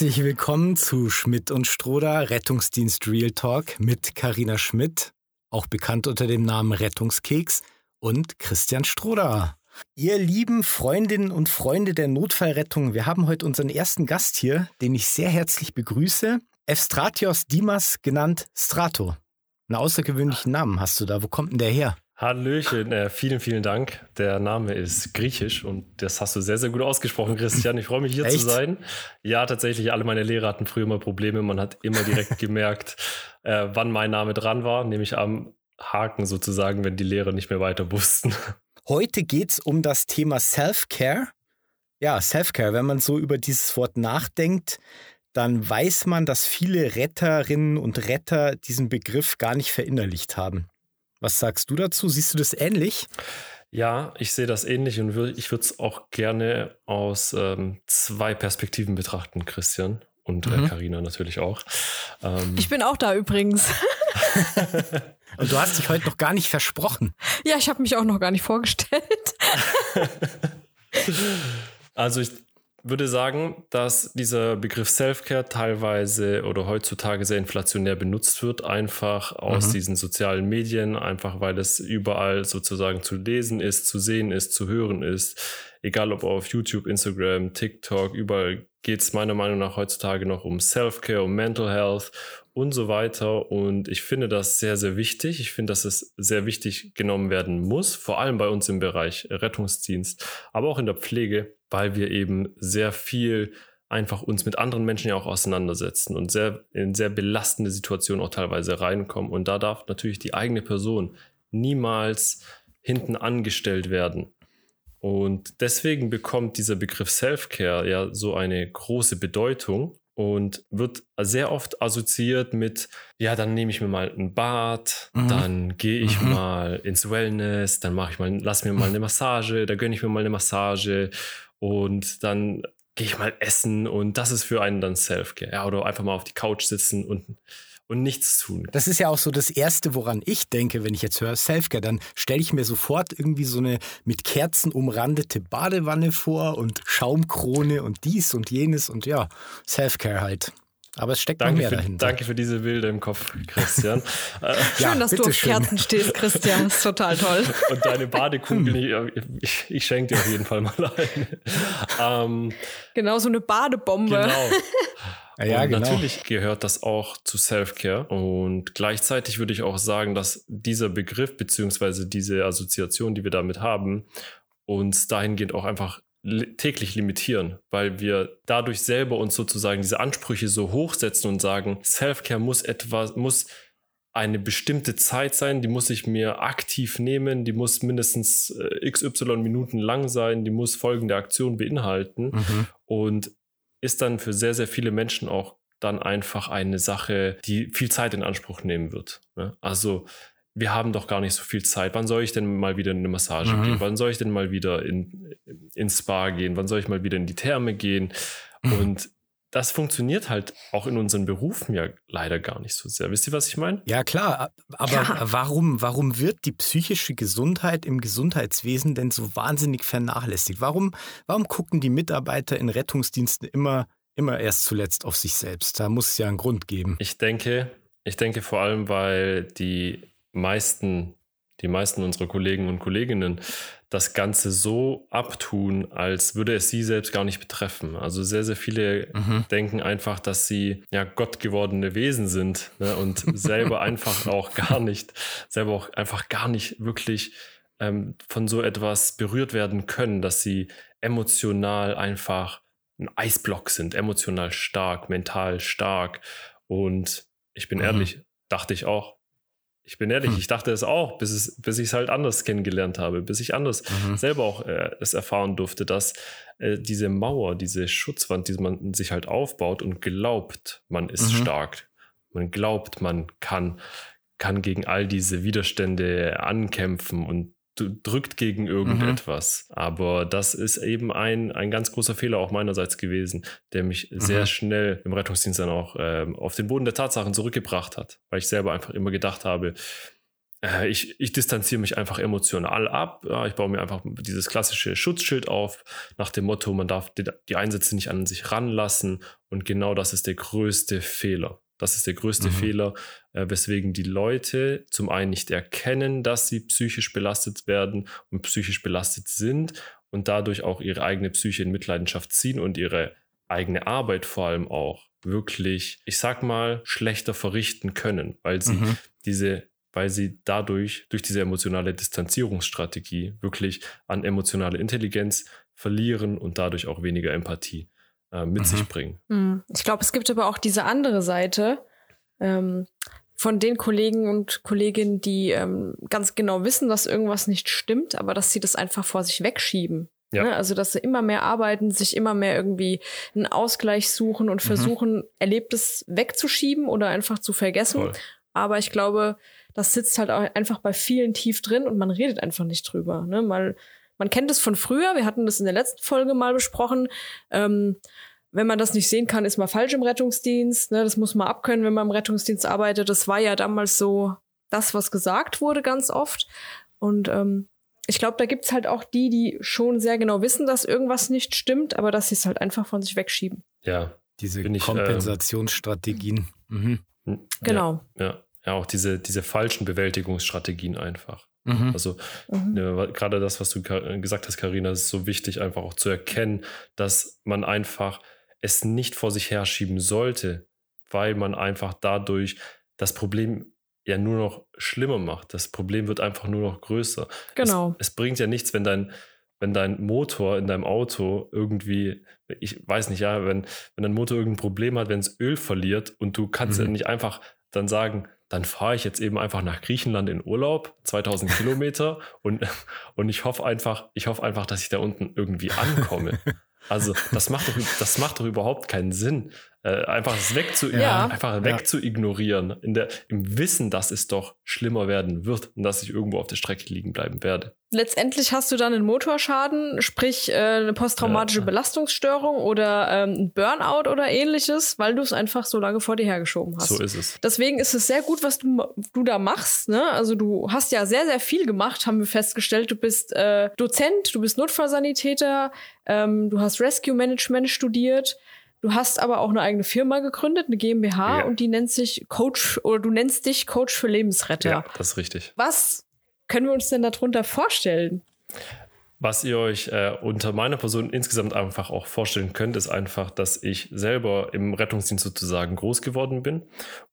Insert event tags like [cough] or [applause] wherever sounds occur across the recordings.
Herzlich willkommen zu Schmidt und Stroder Rettungsdienst Real Talk mit Karina Schmidt, auch bekannt unter dem Namen Rettungskeks, und Christian Stroder. Ihr lieben Freundinnen und Freunde der Notfallrettung, wir haben heute unseren ersten Gast hier, den ich sehr herzlich begrüße. Evstratios Dimas, genannt Strato. Einen außergewöhnlichen Namen hast du da. Wo kommt denn der her? Hallöchen, äh, vielen, vielen Dank. Der Name ist griechisch und das hast du sehr, sehr gut ausgesprochen, Christian. Ich freue mich hier Echt? zu sein. Ja, tatsächlich, alle meine Lehrer hatten früher mal Probleme. Man hat immer direkt [laughs] gemerkt, äh, wann mein Name dran war, nämlich am Haken sozusagen, wenn die Lehrer nicht mehr weiter wussten. Heute geht es um das Thema Self-Care. Ja, Self-Care, wenn man so über dieses Wort nachdenkt, dann weiß man, dass viele Retterinnen und Retter diesen Begriff gar nicht verinnerlicht haben. Was sagst du dazu? Siehst du das ähnlich? Ja, ich sehe das ähnlich und ich würde es auch gerne aus ähm, zwei Perspektiven betrachten, Christian und Karina äh, mhm. natürlich auch. Ähm, ich bin auch da übrigens. [laughs] und du hast dich heute noch gar nicht versprochen. Ja, ich habe mich auch noch gar nicht vorgestellt. [laughs] also ich würde sagen, dass dieser Begriff Self-Care teilweise oder heutzutage sehr inflationär benutzt wird, einfach aus mhm. diesen sozialen Medien, einfach weil es überall sozusagen zu lesen ist, zu sehen ist, zu hören ist. Egal ob auf YouTube, Instagram, TikTok, überall geht es meiner Meinung nach heutzutage noch um Self-Care, um Mental Health und so weiter. Und ich finde das sehr, sehr wichtig. Ich finde, dass es sehr wichtig genommen werden muss, vor allem bei uns im Bereich Rettungsdienst, aber auch in der Pflege, weil wir eben sehr viel einfach uns mit anderen Menschen ja auch auseinandersetzen und sehr in sehr belastende Situationen auch teilweise reinkommen. Und da darf natürlich die eigene Person niemals hinten angestellt werden. Und deswegen bekommt dieser Begriff Self-Care ja so eine große Bedeutung und wird sehr oft assoziiert mit, ja, dann nehme ich mir mal ein Bad, mhm. dann gehe ich mhm. mal ins Wellness, dann mache ich mal, lass mir mal eine Massage, da gönne ich mir mal eine Massage und dann gehe ich mal essen und das ist für einen dann Self-Care. Ja, oder einfach mal auf die Couch sitzen und und nichts tun. Das ist ja auch so das Erste, woran ich denke, wenn ich jetzt höre Selfcare. Dann stelle ich mir sofort irgendwie so eine mit Kerzen umrandete Badewanne vor und Schaumkrone und dies und jenes und ja, Selfcare halt. Aber es steckt danke noch mehr für, dahinter. Danke für diese Bilder im Kopf, Christian. [laughs] Schön, dass du auf schön. Kerzen stehst, Christian. Das ist total toll. [laughs] Und deine Badekugel, ich, ich schenke dir auf jeden Fall mal eine. Ähm, genau, so eine Badebombe. Genau. Ja, und genau. natürlich gehört das auch zu Self-Care. Und gleichzeitig würde ich auch sagen, dass dieser Begriff beziehungsweise diese Assoziation, die wir damit haben, uns dahingehend auch einfach täglich limitieren, weil wir dadurch selber uns sozusagen diese Ansprüche so hochsetzen und sagen, Self-Care muss etwas, muss eine bestimmte Zeit sein, die muss ich mir aktiv nehmen, die muss mindestens äh, XY Minuten lang sein, die muss folgende Aktion beinhalten. Mhm. Und ist dann für sehr, sehr viele Menschen auch dann einfach eine Sache, die viel Zeit in Anspruch nehmen wird. Ne? Also wir haben doch gar nicht so viel Zeit. Wann soll ich denn mal wieder in eine Massage mhm. gehen? Wann soll ich denn mal wieder in, ins Spa gehen? Wann soll ich mal wieder in die Therme gehen? Mhm. Und das funktioniert halt auch in unseren Berufen ja leider gar nicht so sehr. Wisst ihr, was ich meine? Ja, klar. Aber ja. Warum, warum wird die psychische Gesundheit im Gesundheitswesen denn so wahnsinnig vernachlässigt? Warum, warum gucken die Mitarbeiter in Rettungsdiensten immer, immer erst zuletzt auf sich selbst? Da muss es ja einen Grund geben. Ich denke, ich denke vor allem, weil die meisten die meisten unserer Kollegen und Kolleginnen das Ganze so abtun, als würde es sie selbst gar nicht betreffen. Also sehr, sehr viele mhm. denken einfach, dass sie ja Gott gewordene Wesen sind ne, und [laughs] selber einfach auch gar nicht, selber auch einfach gar nicht wirklich ähm, von so etwas berührt werden können, dass sie emotional einfach ein Eisblock sind, emotional stark, mental stark. Und ich bin mhm. ehrlich, dachte ich auch, ich bin ehrlich, hm. ich dachte es auch, bis, es, bis ich es halt anders kennengelernt habe, bis ich anders mhm. selber auch äh, es erfahren durfte, dass äh, diese Mauer, diese Schutzwand, die man sich halt aufbaut und glaubt, man ist mhm. stark. Man glaubt, man kann, kann gegen all diese Widerstände ankämpfen und drückt gegen irgendetwas. Mhm. Aber das ist eben ein, ein ganz großer Fehler auch meinerseits gewesen, der mich mhm. sehr schnell im Rettungsdienst dann auch ähm, auf den Boden der Tatsachen zurückgebracht hat, weil ich selber einfach immer gedacht habe, äh, ich, ich distanziere mich einfach emotional ab. Ja, ich baue mir einfach dieses klassische Schutzschild auf, nach dem Motto, man darf die, die Einsätze nicht an sich ranlassen. Und genau das ist der größte Fehler. Das ist der größte mhm. Fehler, äh, weswegen die Leute zum einen nicht erkennen, dass sie psychisch belastet werden und psychisch belastet sind und dadurch auch ihre eigene Psyche in Mitleidenschaft ziehen und ihre eigene Arbeit vor allem auch wirklich, ich sag mal, schlechter verrichten können, weil sie mhm. diese weil sie dadurch, durch diese emotionale Distanzierungsstrategie, wirklich an emotionale Intelligenz verlieren und dadurch auch weniger Empathie äh, mit mhm. sich bringen. Mhm. Ich glaube, es gibt aber auch diese andere Seite ähm, von den Kollegen und Kolleginnen, die ähm, ganz genau wissen, dass irgendwas nicht stimmt, aber dass sie das einfach vor sich wegschieben. Ja. Ne? Also, dass sie immer mehr arbeiten, sich immer mehr irgendwie einen Ausgleich suchen und mhm. versuchen, mhm. Erlebtes wegzuschieben oder einfach zu vergessen. Voll. Aber ich glaube, das sitzt halt auch einfach bei vielen tief drin und man redet einfach nicht drüber. Ne? Mal, man kennt es von früher, wir hatten das in der letzten Folge mal besprochen. Ähm, wenn man das nicht sehen kann, ist man falsch im Rettungsdienst. Ne? Das muss man abkönnen, wenn man im Rettungsdienst arbeitet. Das war ja damals so das, was gesagt wurde, ganz oft. Und ähm, ich glaube, da gibt's halt auch die, die schon sehr genau wissen, dass irgendwas nicht stimmt, aber dass sie es halt einfach von sich wegschieben. Ja. Diese ich, Kompensationsstrategien. Ähm, mhm. Genau. Ja, ja ja auch diese, diese falschen Bewältigungsstrategien einfach. Mhm. Also mhm. ne, gerade das, was du gesagt hast, Karina, ist so wichtig, einfach auch zu erkennen, dass man einfach es nicht vor sich herschieben sollte, weil man einfach dadurch das Problem ja nur noch schlimmer macht. Das Problem wird einfach nur noch größer. Genau. Es, es bringt ja nichts, wenn dein, wenn dein Motor in deinem Auto irgendwie, ich weiß nicht, ja, wenn, wenn dein Motor irgendein Problem hat, wenn es Öl verliert und du kannst mhm. ja nicht einfach dann sagen, dann fahre ich jetzt eben einfach nach Griechenland in Urlaub, 2000 Kilometer [laughs] und, und ich hoffe einfach, ich hoffe einfach, dass ich da unten irgendwie ankomme. [laughs] Also das macht doch, das macht doch überhaupt keinen Sinn äh, einfach es wegzu ja. einfach wegzuignorieren, in der, im Wissen, dass es doch schlimmer werden wird und dass ich irgendwo auf der Strecke liegen bleiben werde. Letztendlich hast du dann einen Motorschaden, sprich äh, eine posttraumatische ja. Belastungsstörung oder ähm, ein Burnout oder ähnliches, weil du es einfach so lange vor dir hergeschoben hast. So ist es. Deswegen ist es sehr gut, was du, du da machst. Ne? Also du hast ja sehr, sehr viel gemacht, haben wir festgestellt. Du bist äh, Dozent, du bist Notfallsanitäter, ähm, du hast Rescue Management studiert. Du hast aber auch eine eigene Firma gegründet, eine GmbH, ja. und die nennt sich Coach oder du nennst dich Coach für Lebensretter. Ja, das ist richtig. Was können wir uns denn darunter vorstellen? Was ihr euch äh, unter meiner Person insgesamt einfach auch vorstellen könnt, ist einfach, dass ich selber im Rettungsdienst sozusagen groß geworden bin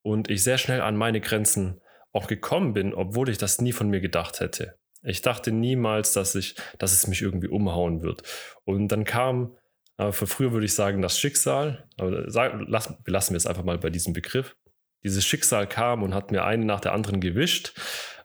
und ich sehr schnell an meine Grenzen auch gekommen bin, obwohl ich das nie von mir gedacht hätte. Ich dachte niemals, dass ich, dass es mich irgendwie umhauen wird. Und dann kam aber für früher würde ich sagen, das Schicksal, aber sag, lass, belassen wir es einfach mal bei diesem Begriff. Dieses Schicksal kam und hat mir eine nach der anderen gewischt.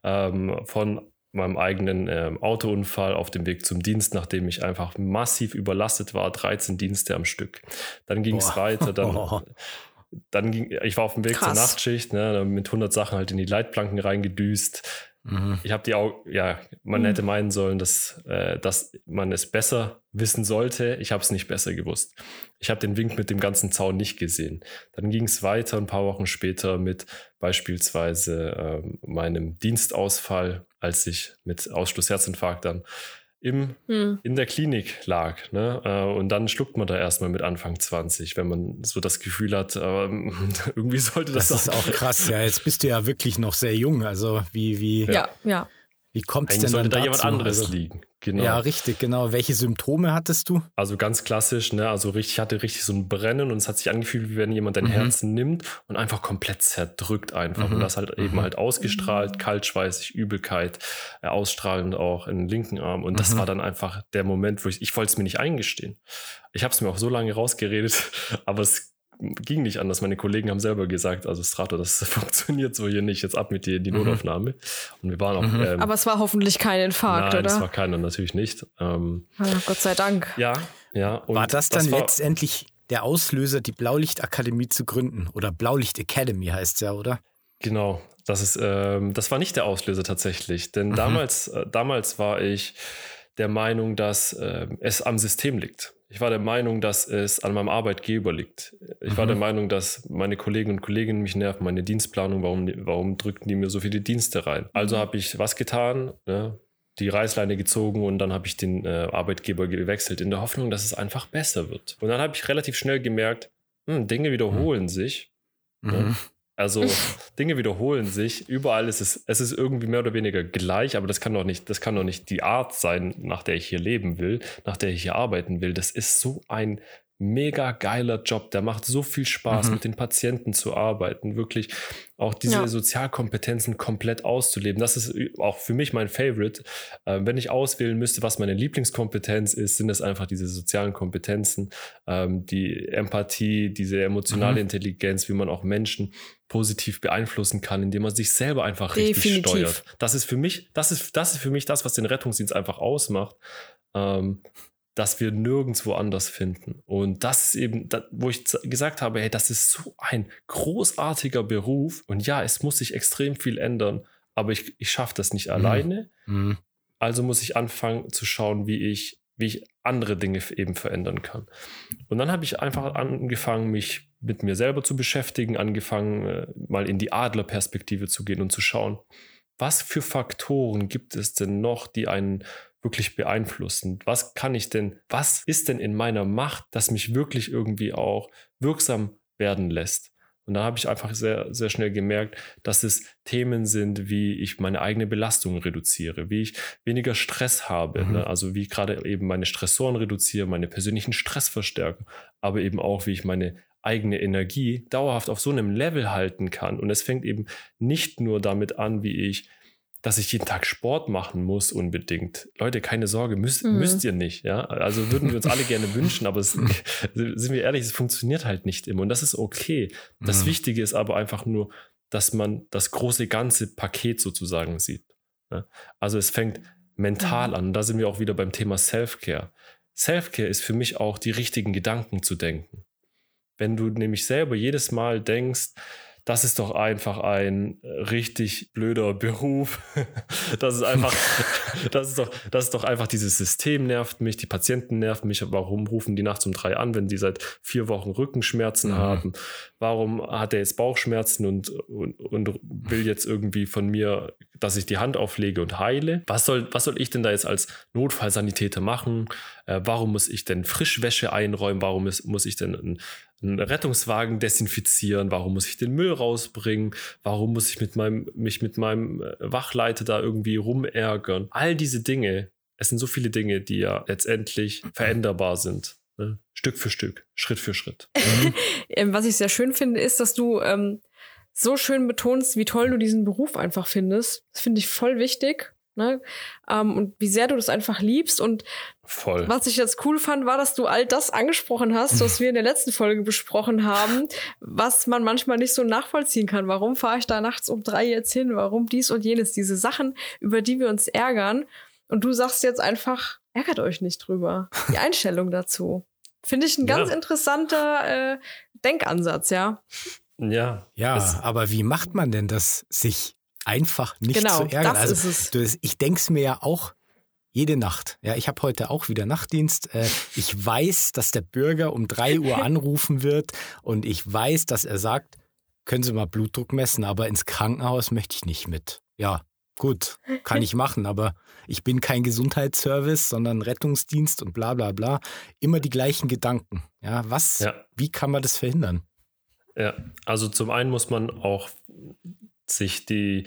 Ähm, von meinem eigenen ähm, Autounfall auf dem Weg zum Dienst, nachdem ich einfach massiv überlastet war, 13 Dienste am Stück. Dann ging es weiter, dann, [laughs] dann ging, ich war auf dem Weg Krass. zur Nachtschicht, ne, mit 100 Sachen halt in die Leitplanken reingedüst. Mhm. Ich habe die auch, ja, man mhm. hätte meinen sollen, dass, äh, dass man es besser wissen sollte. Ich habe es nicht besser gewusst. Ich habe den Wink mit dem ganzen Zaun nicht gesehen. Dann ging es weiter ein paar Wochen später mit beispielsweise äh, meinem Dienstausfall, als ich mit Ausschluss Herzinfarkt dann im, hm. in der Klinik lag. Ne? Äh, und dann schluckt man da erstmal mit Anfang 20, wenn man so das Gefühl hat, ähm, [laughs] irgendwie sollte das. Das ist auch krass, ja. Jetzt bist du ja wirklich noch sehr jung. Also wie, wie. Ja, ja. Wie kommt es denn sollte dann da jemand anderes also, liegen? Genau. Ja, richtig, genau. Welche Symptome hattest du? Also ganz klassisch, ne? Also richtig, ich hatte richtig so ein Brennen und es hat sich angefühlt, wie wenn jemand dein mhm. Herzen nimmt und einfach komplett zerdrückt einfach. Mhm. Und das halt eben mhm. halt ausgestrahlt, kaltschweißig, Übelkeit, äh, ausstrahlend auch in den linken Arm. Und das mhm. war dann einfach der Moment, wo ich, ich wollte es mir nicht eingestehen. Ich habe es mir auch so lange rausgeredet, [laughs] aber es ging nicht anders. Meine Kollegen haben selber gesagt, also Strato, das [laughs] funktioniert so hier nicht, jetzt ab mit dir in die mhm. Notaufnahme. Und wir waren auch. Mhm. Ähm, Aber es war hoffentlich kein Infarkt, nein, oder? es war keiner, natürlich nicht. Ähm, oh, Gott sei Dank. Ja, ja. war das dann das war, letztendlich der Auslöser, die Blaulichtakademie zu gründen? Oder Blaulicht Academy heißt es ja, oder? Genau. Das ist, ähm, das war nicht der Auslöser tatsächlich. Denn mhm. damals, äh, damals war ich der Meinung, dass äh, es am System liegt. Ich war der Meinung, dass es an meinem Arbeitgeber liegt. Ich mhm. war der mhm. Meinung, dass meine Kollegen und Kolleginnen mich nerven, meine Dienstplanung, warum, warum drückten die mir so viele Dienste rein? Also mhm. habe ich was getan, ne? die Reißleine gezogen und dann habe ich den äh, Arbeitgeber gewechselt, in der Hoffnung, dass es einfach besser wird. Und dann habe ich relativ schnell gemerkt, hm, Dinge wiederholen mhm. sich. Ne? Also [laughs] Dinge wiederholen sich. Überall ist es, es ist irgendwie mehr oder weniger gleich, aber das kann doch nicht, das kann doch nicht die Art sein, nach der ich hier leben will, nach der ich hier arbeiten will. Das ist so ein mega geiler Job. Der macht so viel Spaß, mhm. mit den Patienten zu arbeiten, wirklich auch diese ja. Sozialkompetenzen komplett auszuleben. Das ist auch für mich mein Favorite. Äh, wenn ich auswählen müsste, was meine Lieblingskompetenz ist, sind es einfach diese sozialen Kompetenzen, ähm, die Empathie, diese emotionale mhm. Intelligenz, wie man auch Menschen positiv beeinflussen kann, indem man sich selber einfach Definitiv. richtig steuert. Das ist für mich, das ist, das ist für mich das, was den Rettungsdienst einfach ausmacht. Ähm, dass wir nirgendwo anders finden. Und das ist eben, wo ich gesagt habe, hey, das ist so ein großartiger Beruf. Und ja, es muss sich extrem viel ändern, aber ich, ich schaffe das nicht mhm. alleine. Mhm. Also muss ich anfangen zu schauen, wie ich, wie ich andere Dinge eben verändern kann. Und dann habe ich einfach angefangen, mich mit mir selber zu beschäftigen, angefangen, äh, mal in die Adlerperspektive zu gehen und zu schauen, was für Faktoren gibt es denn noch, die einen wirklich beeinflussen? Was kann ich denn, was ist denn in meiner Macht, das mich wirklich irgendwie auch wirksam werden lässt? Und da habe ich einfach sehr, sehr schnell gemerkt, dass es Themen sind, wie ich meine eigene Belastung reduziere, wie ich weniger Stress habe, mhm. ne? also wie ich gerade eben meine Stressoren reduziere, meine persönlichen Stress verstärke, aber eben auch, wie ich meine eigene Energie dauerhaft auf so einem Level halten kann. Und es fängt eben nicht nur damit an, wie ich dass ich jeden Tag Sport machen muss unbedingt. Leute, keine Sorge, müsst, mhm. müsst ihr nicht. Ja, also würden wir uns alle gerne [laughs] wünschen, aber es, sind wir ehrlich, es funktioniert halt nicht immer und das ist okay. Das mhm. Wichtige ist aber einfach nur, dass man das große ganze Paket sozusagen sieht. Ja? Also es fängt mental mhm. an. Und da sind wir auch wieder beim Thema Self-Care. Self-Care ist für mich auch die richtigen Gedanken zu denken. Wenn du nämlich selber jedes Mal denkst, das ist doch einfach ein richtig blöder Beruf. [laughs] das ist einfach, [laughs] das ist doch, das ist doch einfach dieses System nervt mich, die Patienten nerven mich. Warum rufen die nachts um drei an, wenn die seit vier Wochen Rückenschmerzen mhm. haben? Warum hat er jetzt Bauchschmerzen und, und, und will jetzt irgendwie von mir, dass ich die Hand auflege und heile? Was soll, was soll ich denn da jetzt als Notfallsanitäter machen? Äh, warum muss ich denn Frischwäsche einräumen? Warum ist, muss ich denn ein einen Rettungswagen desinfizieren? Warum muss ich den Müll rausbringen? Warum muss ich mit meinem, mich mit meinem äh, Wachleiter da irgendwie rumärgern? All diese Dinge, es sind so viele Dinge, die ja letztendlich veränderbar sind. Ne? Stück für Stück, Schritt für Schritt. Mhm. [laughs] Was ich sehr schön finde, ist, dass du ähm, so schön betonst, wie toll du diesen Beruf einfach findest. Das finde ich voll wichtig. Ne? Ähm, und wie sehr du das einfach liebst. Und Voll. was ich jetzt cool fand, war, dass du all das angesprochen hast, was wir in der letzten Folge besprochen haben, was man manchmal nicht so nachvollziehen kann. Warum fahre ich da nachts um drei jetzt hin? Warum dies und jenes? Diese Sachen, über die wir uns ärgern. Und du sagst jetzt einfach, ärgert euch nicht drüber. Die [laughs] Einstellung dazu. Finde ich ein ganz ja. interessanter äh, Denkansatz, ja. Ja. Ja, aber wie macht man denn das, sich einfach nicht genau, zu ärgern. Das also, ist es. ich denke es mir ja auch jede Nacht. Ja, ich habe heute auch wieder Nachtdienst. Äh, ich weiß, dass der Bürger um drei Uhr [laughs] anrufen wird und ich weiß, dass er sagt, können Sie mal Blutdruck messen, aber ins Krankenhaus möchte ich nicht mit. Ja, gut, kann ich machen, aber ich bin kein Gesundheitsservice, sondern Rettungsdienst und bla bla bla. Immer die gleichen Gedanken. Ja, was, ja. wie kann man das verhindern? Ja, also zum einen muss man auch sich die,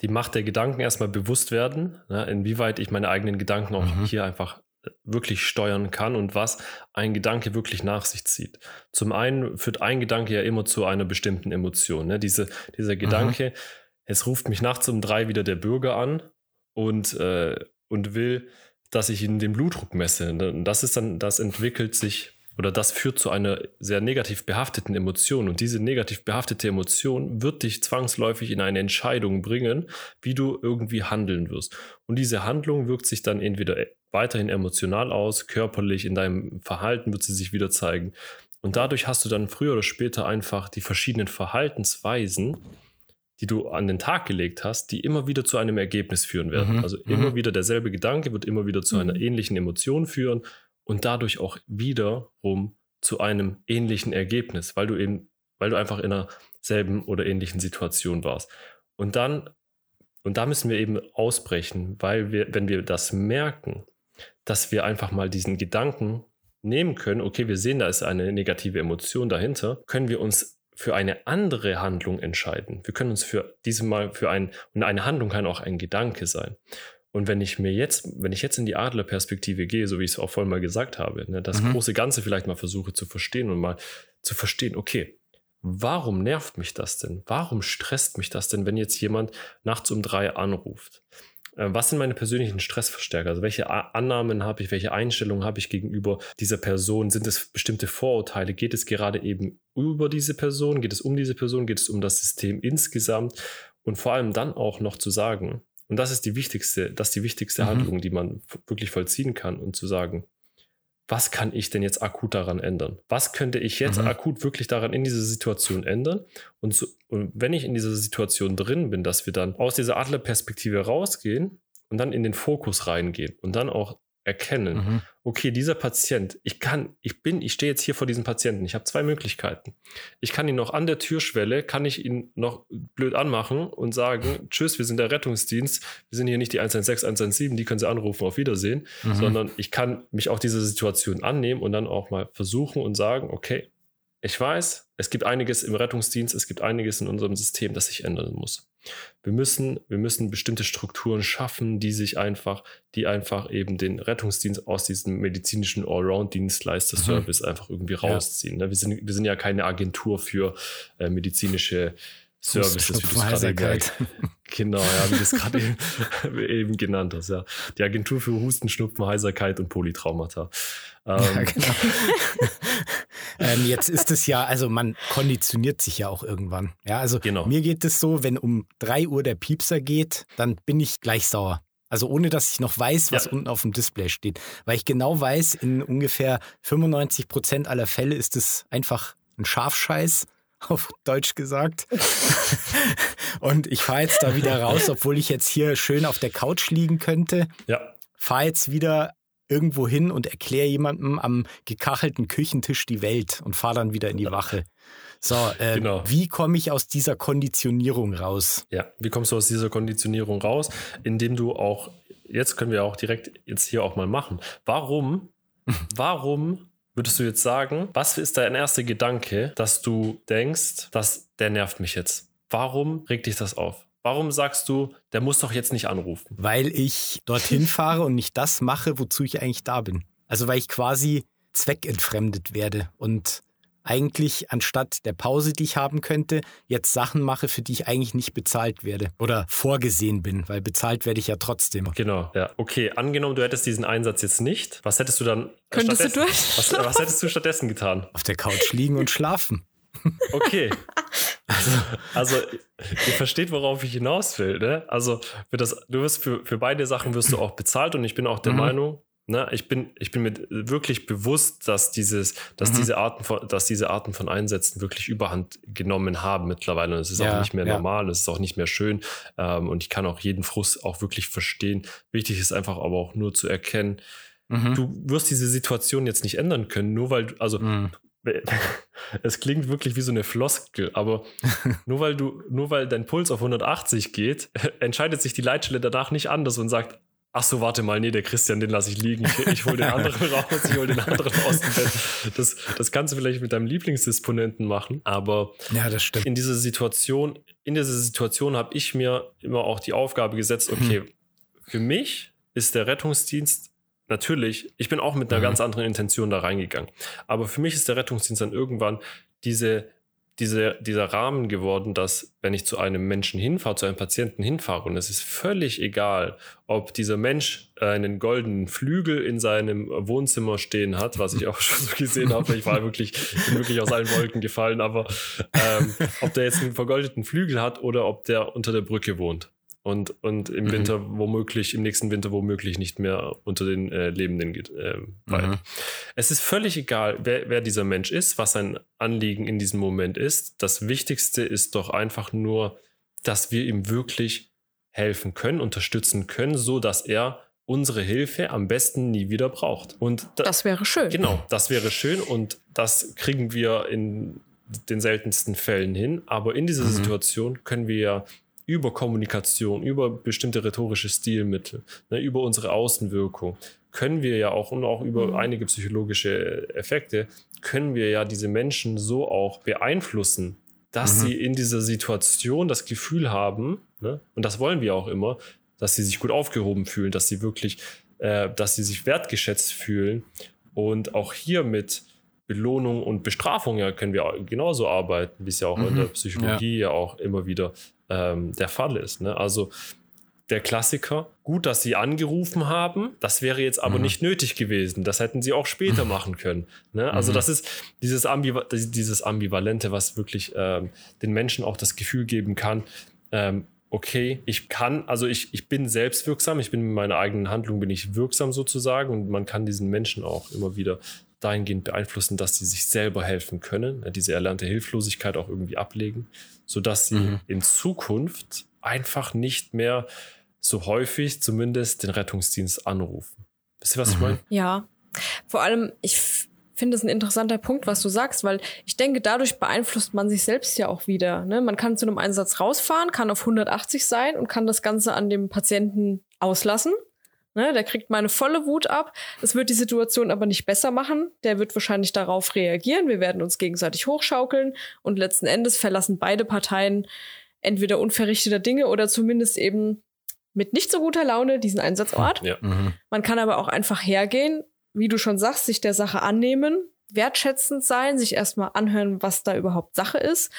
die Macht der Gedanken erstmal bewusst werden, ne, inwieweit ich meine eigenen Gedanken auch mhm. hier einfach äh, wirklich steuern kann und was ein Gedanke wirklich nach sich zieht. Zum einen führt ein Gedanke ja immer zu einer bestimmten Emotion. Ne? Diese, dieser Gedanke, mhm. es ruft mich nachts um drei wieder der Bürger an und, äh, und will, dass ich ihnen den Blutdruck messe. Und das ist dann, das entwickelt sich oder das führt zu einer sehr negativ behafteten Emotion. Und diese negativ behaftete Emotion wird dich zwangsläufig in eine Entscheidung bringen, wie du irgendwie handeln wirst. Und diese Handlung wirkt sich dann entweder weiterhin emotional aus, körperlich, in deinem Verhalten wird sie sich wieder zeigen. Und dadurch hast du dann früher oder später einfach die verschiedenen Verhaltensweisen die du an den Tag gelegt hast, die immer wieder zu einem Ergebnis führen werden. Mhm. Also immer mhm. wieder derselbe Gedanke wird immer wieder zu einer mhm. ähnlichen Emotion führen und dadurch auch wiederum zu einem ähnlichen Ergebnis, weil du eben, weil du einfach in einer selben oder ähnlichen Situation warst. Und dann, und da müssen wir eben ausbrechen, weil wir, wenn wir das merken, dass wir einfach mal diesen Gedanken nehmen können, okay, wir sehen, da ist eine negative Emotion dahinter, können wir uns für eine andere Handlung entscheiden. Wir können uns für diesmal für ein, und eine Handlung kann auch ein Gedanke sein. Und wenn ich mir jetzt, wenn ich jetzt in die Adlerperspektive gehe, so wie ich es auch vorhin mal gesagt habe, ne, das mhm. große Ganze vielleicht mal versuche zu verstehen und mal zu verstehen, okay, warum nervt mich das denn? Warum stresst mich das denn, wenn jetzt jemand nachts um drei anruft? Äh, was sind meine persönlichen Stressverstärker? Also welche Annahmen habe ich, welche Einstellungen habe ich gegenüber dieser Person? Sind es bestimmte Vorurteile? Geht es gerade eben über diese Person? Geht es um diese Person? Geht es um das System insgesamt? Und vor allem dann auch noch zu sagen, und das ist die wichtigste, das ist die wichtigste mhm. Handlung, die man wirklich vollziehen kann und zu sagen, was kann ich denn jetzt akut daran ändern? Was könnte ich jetzt mhm. akut wirklich daran in dieser Situation ändern? Und, so, und wenn ich in dieser Situation drin bin, dass wir dann aus dieser Adlerperspektive rausgehen und dann in den Fokus reingehen und dann auch erkennen, mhm. okay, dieser Patient, ich kann, ich bin, ich stehe jetzt hier vor diesem Patienten, ich habe zwei Möglichkeiten. Ich kann ihn noch an der Türschwelle, kann ich ihn noch blöd anmachen und sagen, [laughs] tschüss, wir sind der Rettungsdienst, wir sind hier nicht die 116, 117, die können Sie anrufen, auf Wiedersehen, mhm. sondern ich kann mich auch dieser Situation annehmen und dann auch mal versuchen und sagen, okay, ich weiß, es gibt einiges im Rettungsdienst, es gibt einiges in unserem System, das sich ändern muss. Wir müssen, wir müssen bestimmte Strukturen schaffen, die sich einfach, die einfach eben den Rettungsdienst aus diesem medizinischen Allround-Dienstleister-Service mhm. einfach irgendwie rausziehen. Ja. Ne? Wir, sind, wir sind ja keine Agentur für äh, medizinische Services, wie du es gerade [laughs] Genau, ja, wie du es gerade eben, [laughs] eben, genannt hast, ja. Die Agentur für Husten, Schnupfen, Heiserkeit und Polytraumata. Ähm, ja, genau. [laughs] ähm, jetzt ist es ja, also man konditioniert sich ja auch irgendwann. Ja, also genau. mir geht es so, wenn um drei Uhr der Piepser geht, dann bin ich gleich sauer. Also ohne dass ich noch weiß, was ja. unten auf dem Display steht. Weil ich genau weiß, in ungefähr 95 Prozent aller Fälle ist es einfach ein Schafscheiß [laughs] auf Deutsch gesagt. [laughs] und ich fahre jetzt da wieder raus, obwohl ich jetzt hier schön auf der Couch liegen könnte. Ja. Fahre jetzt wieder irgendwo hin und erkläre jemandem am gekachelten Küchentisch die Welt und fahre dann wieder in die Wache. So, äh, genau. wie komme ich aus dieser Konditionierung raus? Ja, wie kommst du aus dieser Konditionierung raus? Indem du auch, jetzt können wir auch direkt jetzt hier auch mal machen. Warum, [laughs] warum würdest du jetzt sagen, was ist dein erster Gedanke, dass du denkst, dass der nervt mich jetzt? Warum regt dich das auf? Warum sagst du, der muss doch jetzt nicht anrufen? Weil ich dorthin [laughs] fahre und nicht das mache, wozu ich eigentlich da bin. Also weil ich quasi zweckentfremdet werde und eigentlich anstatt der Pause, die ich haben könnte, jetzt Sachen mache, für die ich eigentlich nicht bezahlt werde oder vorgesehen bin, weil bezahlt werde ich ja trotzdem. Genau, ja. Okay, angenommen, du hättest diesen Einsatz jetzt nicht, was hättest du dann Könntest du durch? Was, was hättest du [laughs] stattdessen getan? Auf der Couch liegen und schlafen. Okay. [laughs] Also, also, ihr versteht, worauf ich hinaus will. Ne? Also, für das, du wirst für, für beide Sachen wirst du auch bezahlt und ich bin auch der mhm. Meinung, ne, ich bin, ich bin mir wirklich bewusst, dass dieses, dass mhm. diese Arten von, dass diese Arten von Einsätzen wirklich Überhand genommen haben mittlerweile. Und es ist ja, auch nicht mehr ja. normal, es ist auch nicht mehr schön. Ähm, und ich kann auch jeden Frust auch wirklich verstehen. Wichtig ist einfach aber auch nur zu erkennen, mhm. du wirst diese Situation jetzt nicht ändern können, nur weil du, also mhm es klingt wirklich wie so eine Floskel, aber [laughs] nur weil du, nur weil dein Puls auf 180 geht, [laughs] entscheidet sich die Leitstelle danach nicht anders und sagt, ach so, warte mal, nee, der Christian, den lasse ich liegen, [laughs] ich, ich hole den anderen raus, ich hole den anderen aus dem Bett. Das, das kannst du vielleicht mit deinem Lieblingsdisponenten machen, aber ja, das stimmt. in dieser Situation, in dieser Situation habe ich mir immer auch die Aufgabe gesetzt, okay, hm. für mich ist der Rettungsdienst natürlich, ich bin auch mit einer mhm. ganz anderen Intention da reingegangen. Aber für mich ist der Rettungsdienst dann irgendwann diese, diese, dieser Rahmen geworden, dass wenn ich zu einem Menschen hinfahre, zu einem Patienten hinfahre, und es ist völlig egal, ob dieser Mensch einen goldenen Flügel in seinem Wohnzimmer stehen hat, was ich auch [laughs] schon so gesehen habe. Ich war wirklich, bin wirklich aus allen Wolken gefallen, aber ähm, ob der jetzt einen vergoldeten Flügel hat oder ob der unter der Brücke wohnt und, und im mhm. Winter womöglich, im nächsten Winter womöglich nicht mehr unter den äh, Lebenden geht. Äh, mhm. Es ist völlig egal, wer, wer dieser Mensch ist, was sein Anliegen in diesem Moment ist. Das Wichtigste ist doch einfach nur, dass wir ihm wirklich helfen können, unterstützen können, so dass er unsere Hilfe am besten nie wieder braucht. Und da, das wäre schön. Genau, das wäre schön und das kriegen wir in den seltensten Fällen hin. Aber in dieser mhm. Situation können wir ja über Kommunikation, über bestimmte rhetorische Stilmittel, ne, über unsere Außenwirkung, können wir ja auch und auch über mhm. einige psychologische Effekte, können wir ja diese Menschen so auch beeinflussen, dass mhm. sie in dieser Situation das Gefühl haben, ne, und das wollen wir auch immer, dass sie sich gut aufgehoben fühlen, dass sie wirklich, äh, dass sie sich wertgeschätzt fühlen. Und auch hier mit Belohnung und Bestrafung ja können wir genauso arbeiten, wie es ja auch mhm. in der Psychologie ja. ja auch immer wieder ähm, der Fall ist. Ne? Also der Klassiker, gut, dass sie angerufen haben, das wäre jetzt aber mhm. nicht nötig gewesen. Das hätten sie auch später mhm. machen können. Ne? Also mhm. das ist dieses, Ambiva dieses Ambivalente, was wirklich ähm, den Menschen auch das Gefühl geben kann, ähm, okay, ich kann, also ich, ich bin selbstwirksam, ich bin mit meiner eigenen Handlung bin ich wirksam sozusagen und man kann diesen Menschen auch immer wieder dahingehend beeinflussen, dass sie sich selber helfen können, diese erlernte Hilflosigkeit auch irgendwie ablegen, sodass sie mhm. in Zukunft einfach nicht mehr so häufig zumindest den Rettungsdienst anrufen. Wisst ihr, was mhm. ich meine? Ja. Vor allem, ich finde es ein interessanter Punkt, was du sagst, weil ich denke, dadurch beeinflusst man sich selbst ja auch wieder. Ne? Man kann zu einem Einsatz rausfahren, kann auf 180 sein und kann das Ganze an dem Patienten auslassen. Ne? Der kriegt meine volle Wut ab. Das wird die Situation aber nicht besser machen. Der wird wahrscheinlich darauf reagieren. Wir werden uns gegenseitig hochschaukeln und letzten Endes verlassen beide Parteien entweder unverrichteter Dinge oder zumindest eben mit nicht so guter Laune diesen Einsatzort. Ja. Mhm. Man kann aber auch einfach hergehen, wie du schon sagst, sich der Sache annehmen, wertschätzend sein, sich erstmal anhören, was da überhaupt Sache ist.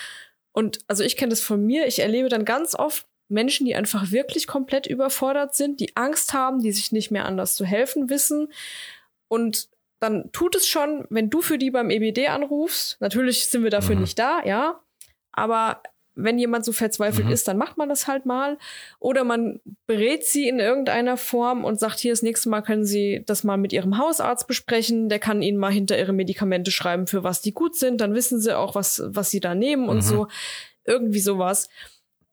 Und also ich kenne das von mir, ich erlebe dann ganz oft Menschen, die einfach wirklich komplett überfordert sind, die Angst haben, die sich nicht mehr anders zu helfen wissen. Und dann tut es schon, wenn du für die beim EBD anrufst. Natürlich sind wir dafür mhm. nicht da, ja. Aber wenn jemand so verzweifelt mhm. ist, dann macht man das halt mal. Oder man berät sie in irgendeiner Form und sagt, hier das nächste Mal können Sie das mal mit Ihrem Hausarzt besprechen. Der kann Ihnen mal hinter Ihre Medikamente schreiben, für was die gut sind. Dann wissen Sie auch, was, was Sie da nehmen mhm. und so. Irgendwie sowas.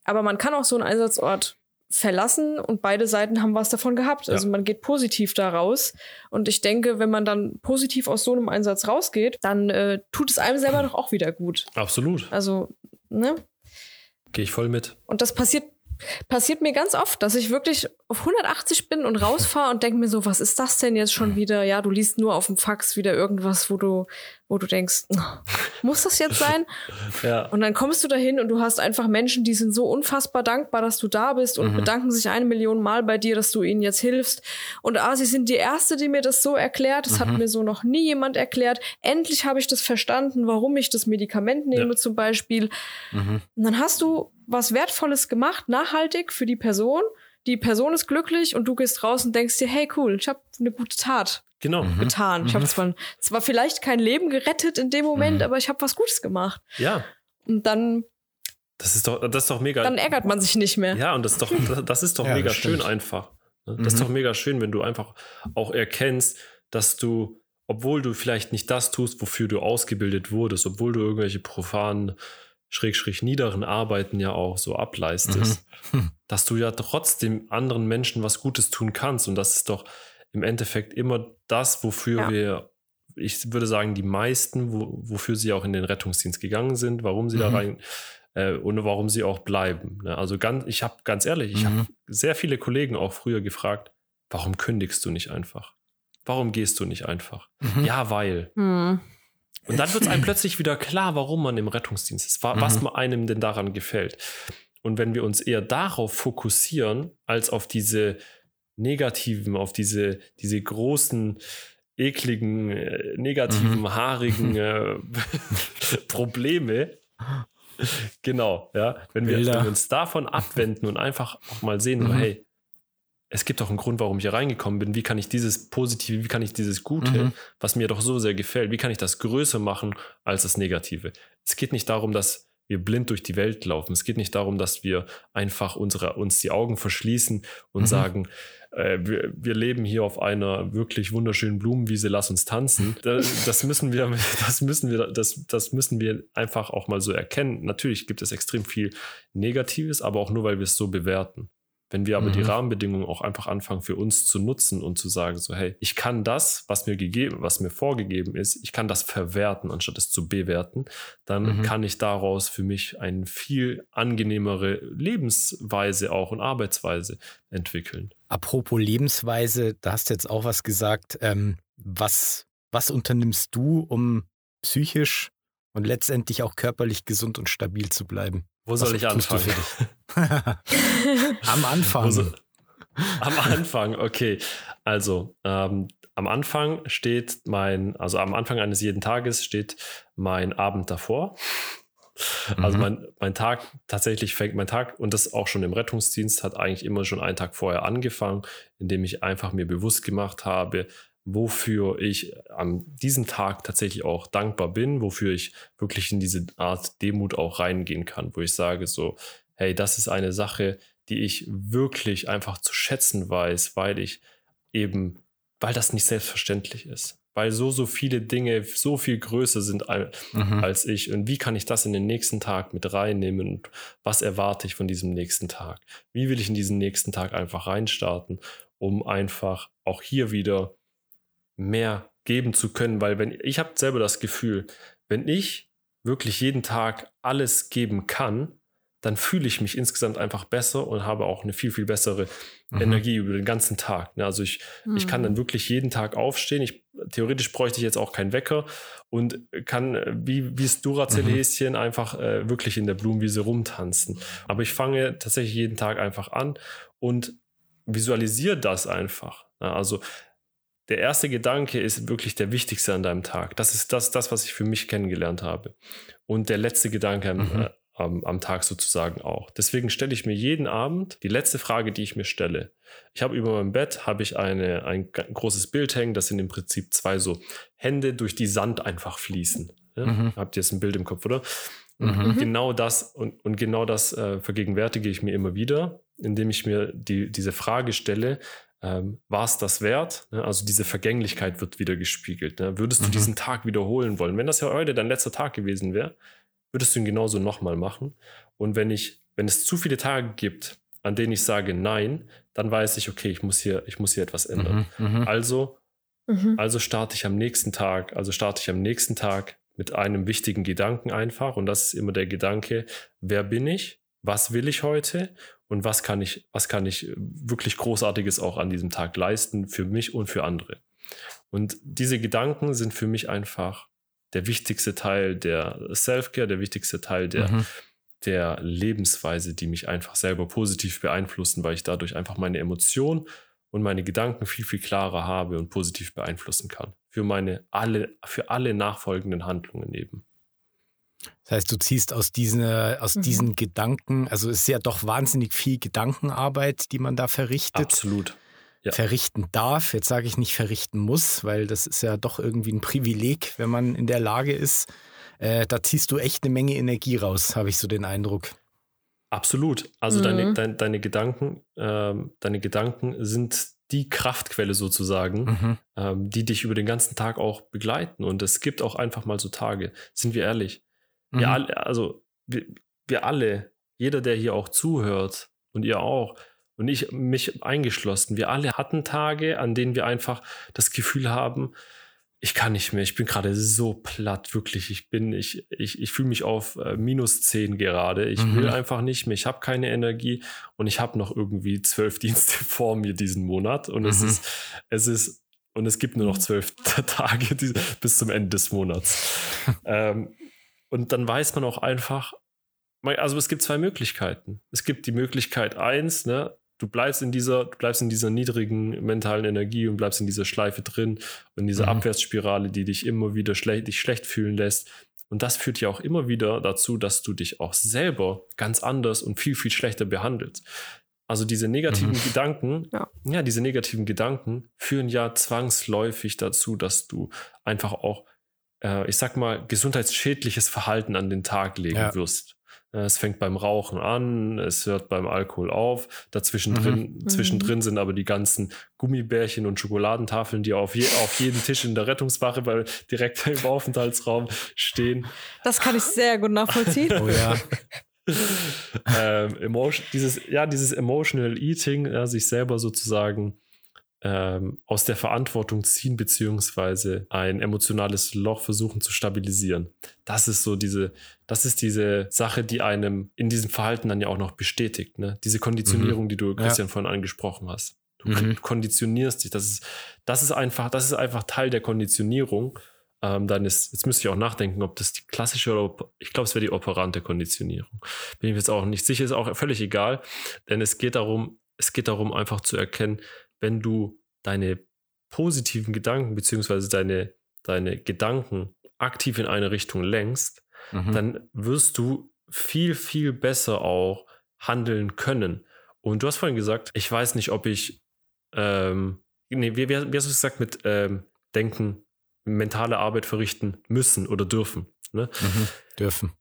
Aber man kann auch so einen Einsatzort verlassen und beide Seiten haben was davon gehabt. Ja. Also man geht positiv da raus. Und ich denke, wenn man dann positiv aus so einem Einsatz rausgeht, dann äh, tut es einem selber doch auch wieder gut. Absolut. Also, ne? Gehe ich voll mit. Und das passiert passiert mir ganz oft, dass ich wirklich auf 180 bin und rausfahre und denke mir so, was ist das denn jetzt schon hm. wieder? Ja, du liest nur auf dem Fax wieder irgendwas, wo du, wo du denkst, muss das jetzt sein? [laughs] ja. Und dann kommst du dahin und du hast einfach Menschen, die sind so unfassbar dankbar, dass du da bist und mhm. bedanken sich eine Million Mal bei dir, dass du ihnen jetzt hilfst. Und ah, sie sind die Erste, die mir das so erklärt. Das mhm. hat mir so noch nie jemand erklärt. Endlich habe ich das verstanden, warum ich das Medikament nehme ja. zum Beispiel. Mhm. Und dann hast du was Wertvolles gemacht, nachhaltig für die Person. Die Person ist glücklich und du gehst raus und denkst dir, hey cool, ich habe eine gute Tat genau. Mhm. getan. Mhm. Ich habe zwar, zwar vielleicht kein Leben gerettet in dem Moment, mhm. aber ich habe was Gutes gemacht. Ja. Und dann das ist doch, das ist doch mega. Dann ärgert man sich nicht mehr. Ja, und das ist doch, das ist doch ja, mega schön einfach. Ne? Das ist doch mhm. mega schön, wenn du einfach auch erkennst, dass du, obwohl du vielleicht nicht das tust, wofür du ausgebildet wurdest, obwohl du irgendwelche profanen schräg, niederen Arbeiten ja auch so ableistest, mhm. Hm. dass du ja trotzdem anderen Menschen was Gutes tun kannst. Und das ist doch im Endeffekt immer das, wofür ja. wir, ich würde sagen, die meisten, wo, wofür sie auch in den Rettungsdienst gegangen sind, warum sie mhm. da rein äh, und warum sie auch bleiben. Ne? Also ganz, ich habe ganz ehrlich, ich mhm. habe sehr viele Kollegen auch früher gefragt, warum kündigst du nicht einfach? Warum gehst du nicht einfach? Mhm. Ja, weil. Mhm. Und dann wird es einem plötzlich wieder klar, warum man im Rettungsdienst ist, was mhm. einem denn daran gefällt. Und wenn wir uns eher darauf fokussieren, als auf diese negativen, auf diese, diese großen, ekligen, äh, negativen, mhm. haarigen [laughs] äh, [laughs] Probleme, genau, ja, wenn wir, wenn wir, uns davon abwenden und einfach auch mal sehen, mhm. hey, es gibt doch einen Grund, warum ich hier reingekommen bin. Wie kann ich dieses Positive, wie kann ich dieses Gute, mhm. was mir doch so sehr gefällt, wie kann ich das größer machen als das Negative? Es geht nicht darum, dass wir blind durch die Welt laufen. Es geht nicht darum, dass wir einfach unsere, uns die Augen verschließen und mhm. sagen, äh, wir, wir, leben hier auf einer wirklich wunderschönen Blumenwiese, lass uns tanzen. Das, das müssen wir, [laughs] das müssen wir, das, das müssen wir einfach auch mal so erkennen. Natürlich gibt es extrem viel Negatives, aber auch nur, weil wir es so bewerten. Wenn wir aber mhm. die Rahmenbedingungen auch einfach anfangen für uns zu nutzen und zu sagen, so, hey, ich kann das, was mir gegeben, was mir vorgegeben ist, ich kann das verwerten, anstatt es zu bewerten, dann mhm. kann ich daraus für mich eine viel angenehmere Lebensweise auch und Arbeitsweise entwickeln. Apropos Lebensweise, da hast du jetzt auch was gesagt. Ähm, was, was unternimmst du, um psychisch und letztendlich auch körperlich gesund und stabil zu bleiben? Wo soll ich anfangen? [laughs] am Anfang. So, am Anfang, okay. Also, ähm, am Anfang steht mein, also am Anfang eines jeden Tages steht mein Abend davor. Also mhm. mein, mein Tag, tatsächlich fängt mein Tag, und das auch schon im Rettungsdienst, hat eigentlich immer schon einen Tag vorher angefangen, indem ich einfach mir bewusst gemacht habe, wofür ich an diesem Tag tatsächlich auch dankbar bin, wofür ich wirklich in diese Art Demut auch reingehen kann, wo ich sage so, hey, das ist eine Sache, die ich wirklich einfach zu schätzen weiß, weil ich eben, weil das nicht selbstverständlich ist. Weil so, so viele Dinge so viel größer sind mhm. als ich. Und wie kann ich das in den nächsten Tag mit reinnehmen? Und was erwarte ich von diesem nächsten Tag? Wie will ich in diesen nächsten Tag einfach reinstarten, um einfach auch hier wieder mehr geben zu können, weil wenn ich habe selber das Gefühl, wenn ich wirklich jeden Tag alles geben kann, dann fühle ich mich insgesamt einfach besser und habe auch eine viel, viel bessere mhm. Energie über den ganzen Tag. Also ich, mhm. ich kann dann mhm. wirklich jeden Tag aufstehen. Ich, theoretisch bräuchte ich jetzt auch keinen Wecker und kann wie, wie das Duracell-Häschen mhm. einfach äh, wirklich in der Blumenwiese rumtanzen. Aber ich fange tatsächlich jeden Tag einfach an und visualisiere das einfach. Also der erste Gedanke ist wirklich der wichtigste an deinem Tag. Das ist das, das was ich für mich kennengelernt habe. Und der letzte Gedanke mhm. äh, am, am, Tag sozusagen auch. Deswegen stelle ich mir jeden Abend die letzte Frage, die ich mir stelle. Ich habe über meinem Bett habe ich eine, ein großes Bild hängen, das sind im Prinzip zwei so Hände durch die Sand einfach fließen. Ja? Mhm. Habt ihr jetzt ein Bild im Kopf, oder? Und, mhm. genau das, und, und genau das äh, vergegenwärtige ich mir immer wieder, indem ich mir die, diese Frage stelle, ähm, war es das wert? Ne? Also diese Vergänglichkeit wird wieder gespiegelt. Ne? Würdest du mhm. diesen Tag wiederholen wollen? Wenn das ja heute dein letzter Tag gewesen wäre, würdest du ihn genauso nochmal machen. Und wenn ich, wenn es zu viele Tage gibt, an denen ich sage nein, dann weiß ich, okay, ich muss hier, ich muss hier etwas ändern. Mhm, mhm. also, mhm. also starte ich am nächsten Tag, also starte ich am nächsten Tag mit einem wichtigen Gedanken einfach. Und das ist immer der Gedanke, wer bin ich? Was will ich heute? und was kann ich, was kann ich wirklich Großartiges auch an diesem Tag leisten für mich und für andere. Und diese Gedanken sind für mich einfach der wichtigste Teil der Self-Care, der wichtigste Teil der, mhm. der Lebensweise, die mich einfach selber positiv beeinflussen, weil ich dadurch einfach meine Emotionen und meine Gedanken viel, viel klarer habe und positiv beeinflussen kann. Für meine alle, für alle nachfolgenden Handlungen eben. Das heißt, du ziehst aus, diesen, aus mhm. diesen Gedanken, also es ist ja doch wahnsinnig viel Gedankenarbeit, die man da verrichtet. Absolut. Ja. Verrichten darf. Jetzt sage ich nicht verrichten muss, weil das ist ja doch irgendwie ein Privileg, wenn man in der Lage ist. Äh, da ziehst du echt eine Menge Energie raus, habe ich so den Eindruck. Absolut. Also mhm. deine, deine, deine Gedanken, ähm, deine Gedanken sind die Kraftquelle sozusagen, mhm. ähm, die dich über den ganzen Tag auch begleiten. Und es gibt auch einfach mal so Tage, sind wir ehrlich. Mhm. Wir alle, also wir, wir alle, jeder, der hier auch zuhört und ihr auch, und ich mich eingeschlossen, wir alle hatten Tage, an denen wir einfach das Gefühl haben, ich kann nicht mehr, ich bin gerade so platt, wirklich. Ich bin, ich, ich, ich fühle mich auf äh, minus zehn gerade. Ich mhm. will einfach nicht mehr, ich habe keine Energie und ich habe noch irgendwie zwölf [laughs] Dienste vor mir diesen Monat. Und mhm. es ist, es ist, und es gibt nur noch zwölf [laughs] Tage bis zum Ende des Monats. [laughs] ähm, und dann weiß man auch einfach, also es gibt zwei Möglichkeiten. Es gibt die Möglichkeit eins, ne, du bleibst in dieser, du bleibst in dieser niedrigen mentalen Energie und bleibst in dieser Schleife drin und in dieser mhm. Abwärtsspirale, die dich immer wieder schlecht, dich schlecht fühlen lässt. Und das führt ja auch immer wieder dazu, dass du dich auch selber ganz anders und viel, viel schlechter behandelst. Also diese negativen mhm. Gedanken, ja. ja, diese negativen Gedanken führen ja zwangsläufig dazu, dass du einfach auch äh, ich sag mal, gesundheitsschädliches Verhalten an den Tag legen ja. wirst. Es fängt beim Rauchen an, es hört beim Alkohol auf. Dazwischen drin, mhm. zwischendrin mhm. sind aber die ganzen Gummibärchen und Schokoladentafeln, die auf, je, auf jedem Tisch in der Rettungswache weil direkt [laughs] im Aufenthaltsraum stehen. Das kann ich sehr gut nachvollziehen. oh ja. [laughs] ähm, emotion, dieses, ja, dieses Emotional Eating, ja, sich selber sozusagen ähm, aus der Verantwortung ziehen, beziehungsweise ein emotionales Loch versuchen zu stabilisieren. Das ist so diese, das ist diese Sache, die einem in diesem Verhalten dann ja auch noch bestätigt. Ne? Diese Konditionierung, mhm. die du, Christian, ja. vorhin angesprochen hast. Du mhm. konditionierst dich. Das ist, das ist einfach, das ist einfach Teil der Konditionierung. Ähm, dann ist, jetzt müsste ich auch nachdenken, ob das die klassische oder ich glaube, es wäre die operante Konditionierung. Bin ich jetzt auch nicht sicher, ist auch völlig egal, denn es geht darum, es geht darum, einfach zu erkennen, wenn du deine positiven Gedanken beziehungsweise deine, deine Gedanken aktiv in eine Richtung lenkst, mhm. dann wirst du viel, viel besser auch handeln können. Und du hast vorhin gesagt, ich weiß nicht, ob ich, ähm, nee, wie, wie, hast du gesagt mit ähm, Denken, mentale Arbeit verrichten müssen oder dürfen? Ne? Mhm, dürfen.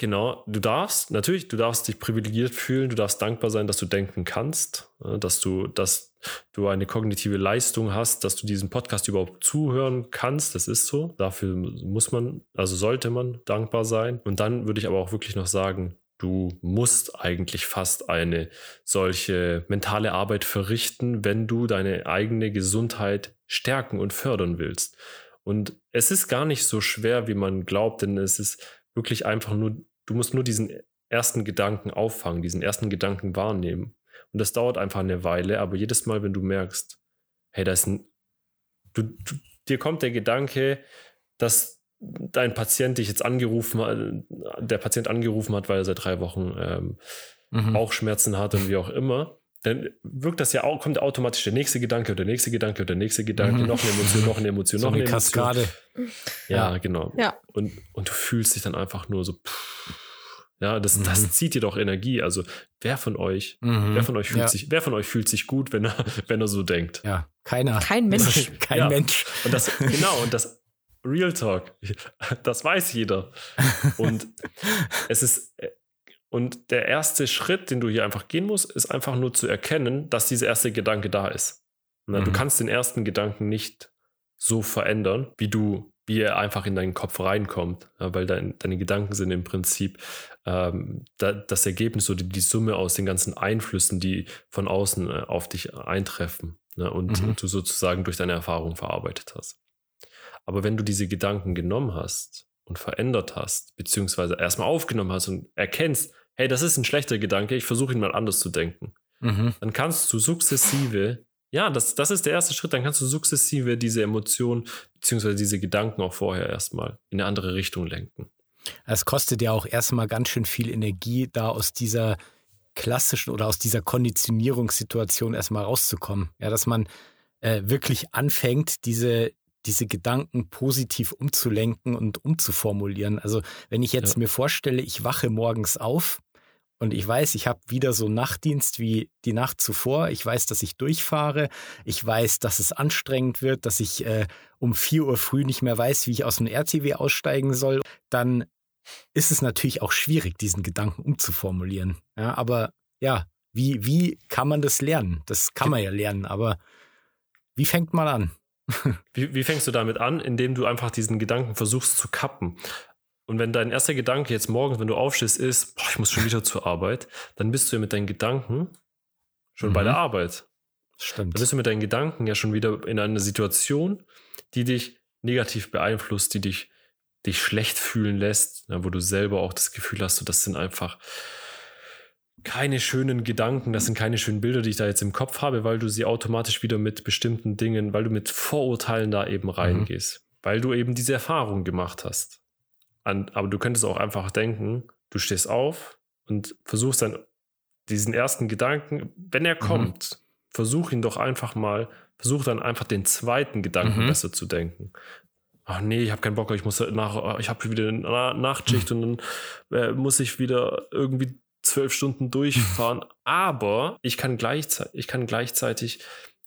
Genau, du darfst, natürlich, du darfst dich privilegiert fühlen, du darfst dankbar sein, dass du denken kannst, dass du, dass du eine kognitive Leistung hast, dass du diesen Podcast überhaupt zuhören kannst. Das ist so. Dafür muss man, also sollte man dankbar sein. Und dann würde ich aber auch wirklich noch sagen, du musst eigentlich fast eine solche mentale Arbeit verrichten, wenn du deine eigene Gesundheit stärken und fördern willst. Und es ist gar nicht so schwer, wie man glaubt, denn es ist wirklich einfach nur Du musst nur diesen ersten Gedanken auffangen, diesen ersten Gedanken wahrnehmen. Und das dauert einfach eine Weile, aber jedes Mal, wenn du merkst, hey, da ist ein, du, du, dir kommt der Gedanke, dass dein Patient dich jetzt angerufen hat, der Patient angerufen hat, weil er seit drei Wochen ähm, mhm. Bauchschmerzen hat und wie auch immer, dann wirkt das ja auch, kommt automatisch der nächste Gedanke oder der nächste Gedanke oder der nächste Gedanke, mhm. noch eine Emotion, noch eine Emotion, so noch eine, eine Kaskade. Ja, genau. Ja. Und, und du fühlst dich dann einfach nur so, pff, ja, das, mhm. das zieht dir doch Energie. Also wer von euch, mhm. wer von euch fühlt ja. sich, wer von euch fühlt sich gut, wenn er, [laughs] wenn er so denkt? Ja, keiner. Kein Mensch. Kein ja. Mensch. Und das, [laughs] genau, und das Real Talk, das weiß jeder. Und [laughs] es ist, und der erste Schritt, den du hier einfach gehen musst, ist einfach nur zu erkennen, dass dieser erste Gedanke da ist. Na, mhm. Du kannst den ersten Gedanken nicht so verändern, wie du wie er einfach in deinen Kopf reinkommt, weil dein, deine Gedanken sind im Prinzip ähm, da, das Ergebnis oder die Summe aus den ganzen Einflüssen, die von außen äh, auf dich eintreffen ne, und, mhm. du sozusagen durch deine Erfahrung verarbeitet hast. Aber wenn du diese Gedanken genommen hast und verändert hast, beziehungsweise erstmal aufgenommen hast und erkennst, hey, das ist ein schlechter Gedanke, ich versuche ihn mal anders zu denken, mhm. dann kannst du sukzessive ja, das, das ist der erste Schritt. Dann kannst du sukzessive diese Emotionen beziehungsweise diese Gedanken auch vorher erstmal in eine andere Richtung lenken. Es kostet ja auch erstmal ganz schön viel Energie, da aus dieser klassischen oder aus dieser Konditionierungssituation erstmal rauszukommen. Ja, dass man äh, wirklich anfängt, diese, diese Gedanken positiv umzulenken und umzuformulieren. Also wenn ich jetzt ja. mir vorstelle, ich wache morgens auf und ich weiß, ich habe wieder so Nachtdienst wie die Nacht zuvor. Ich weiß, dass ich durchfahre. Ich weiß, dass es anstrengend wird, dass ich äh, um 4 Uhr früh nicht mehr weiß, wie ich aus dem RTW aussteigen soll. Dann ist es natürlich auch schwierig, diesen Gedanken umzuformulieren. Ja, aber ja, wie, wie kann man das lernen? Das kann man ja lernen, aber wie fängt man an? [laughs] Wie, wie, fängst du damit an, indem du einfach diesen Gedanken versuchst zu kappen? Und wenn dein erster Gedanke jetzt morgens, wenn du aufstehst, ist, boah, ich muss schon wieder zur Arbeit, dann bist du ja mit deinen Gedanken schon mhm. bei der Arbeit. Stimmt. Dann bist du mit deinen Gedanken ja schon wieder in einer Situation, die dich negativ beeinflusst, die dich, dich schlecht fühlen lässt, wo du selber auch das Gefühl hast, so, das sind einfach keine schönen Gedanken, das sind keine schönen Bilder, die ich da jetzt im Kopf habe, weil du sie automatisch wieder mit bestimmten Dingen, weil du mit Vorurteilen da eben mhm. reingehst, mhm. weil du eben diese Erfahrung gemacht hast. An, aber du könntest auch einfach denken, du stehst auf und versuchst dann diesen ersten Gedanken, wenn er mhm. kommt, mhm. versuch ihn doch einfach mal, versuch dann einfach den zweiten Gedanken mhm. besser zu denken. Ach nee, ich habe keinen Bock, ich muss nach, ich habe wieder eine Nachtschicht mhm. und dann äh, muss ich wieder irgendwie zwölf Stunden durchfahren. [laughs] Aber ich kann gleichzeitig, ich kann gleichzeitig,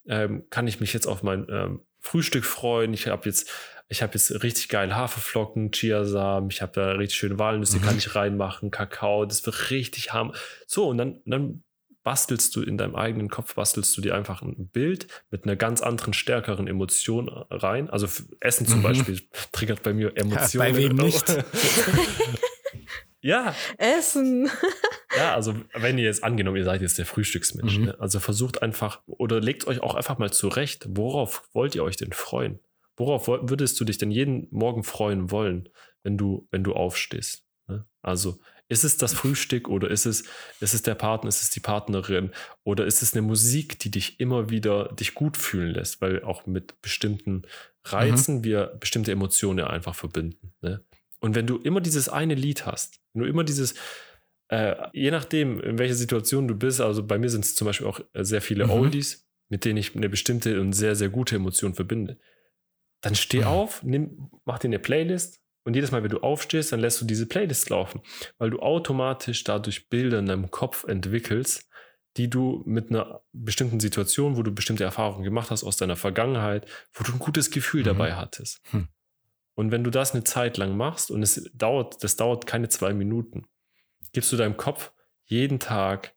ähm, kann ich mich jetzt auf mein ähm, Frühstück freuen. Ich habe jetzt ich habe jetzt richtig geil Haferflocken, Chiasamen, ich habe da richtig schöne Walnüsse, mhm. kann ich reinmachen, Kakao, das wird richtig harm. So, und dann, dann bastelst du in deinem eigenen Kopf, bastelst du dir einfach ein Bild mit einer ganz anderen, stärkeren Emotion rein. Also Essen zum mhm. Beispiel triggert bei mir [laughs] Emotionen. Ja, bei wem nicht? [laughs] ja. Essen. [laughs] ja, also wenn ihr jetzt angenommen, ihr seid jetzt der Frühstücksmensch, mhm. ne? also versucht einfach oder legt euch auch einfach mal zurecht, worauf wollt ihr euch denn freuen? Worauf würdest du dich denn jeden Morgen freuen wollen, wenn du, wenn du aufstehst? Ne? Also ist es das Frühstück oder ist es, ist es der Partner, ist es die Partnerin oder ist es eine Musik, die dich immer wieder dich gut fühlen lässt, weil auch mit bestimmten Reizen mhm. wir bestimmte Emotionen einfach verbinden. Ne? Und wenn du immer dieses eine Lied hast, wenn du immer dieses, äh, je nachdem, in welcher Situation du bist, also bei mir sind es zum Beispiel auch äh, sehr viele mhm. Oldies, mit denen ich eine bestimmte und sehr, sehr gute Emotion verbinde. Dann steh mhm. auf, nimm, mach dir eine Playlist und jedes Mal, wenn du aufstehst, dann lässt du diese Playlist laufen, weil du automatisch dadurch Bilder in deinem Kopf entwickelst, die du mit einer bestimmten Situation, wo du bestimmte Erfahrungen gemacht hast aus deiner Vergangenheit, wo du ein gutes Gefühl mhm. dabei hattest. Hm. Und wenn du das eine Zeit lang machst und es dauert, das dauert keine zwei Minuten, gibst du deinem Kopf jeden Tag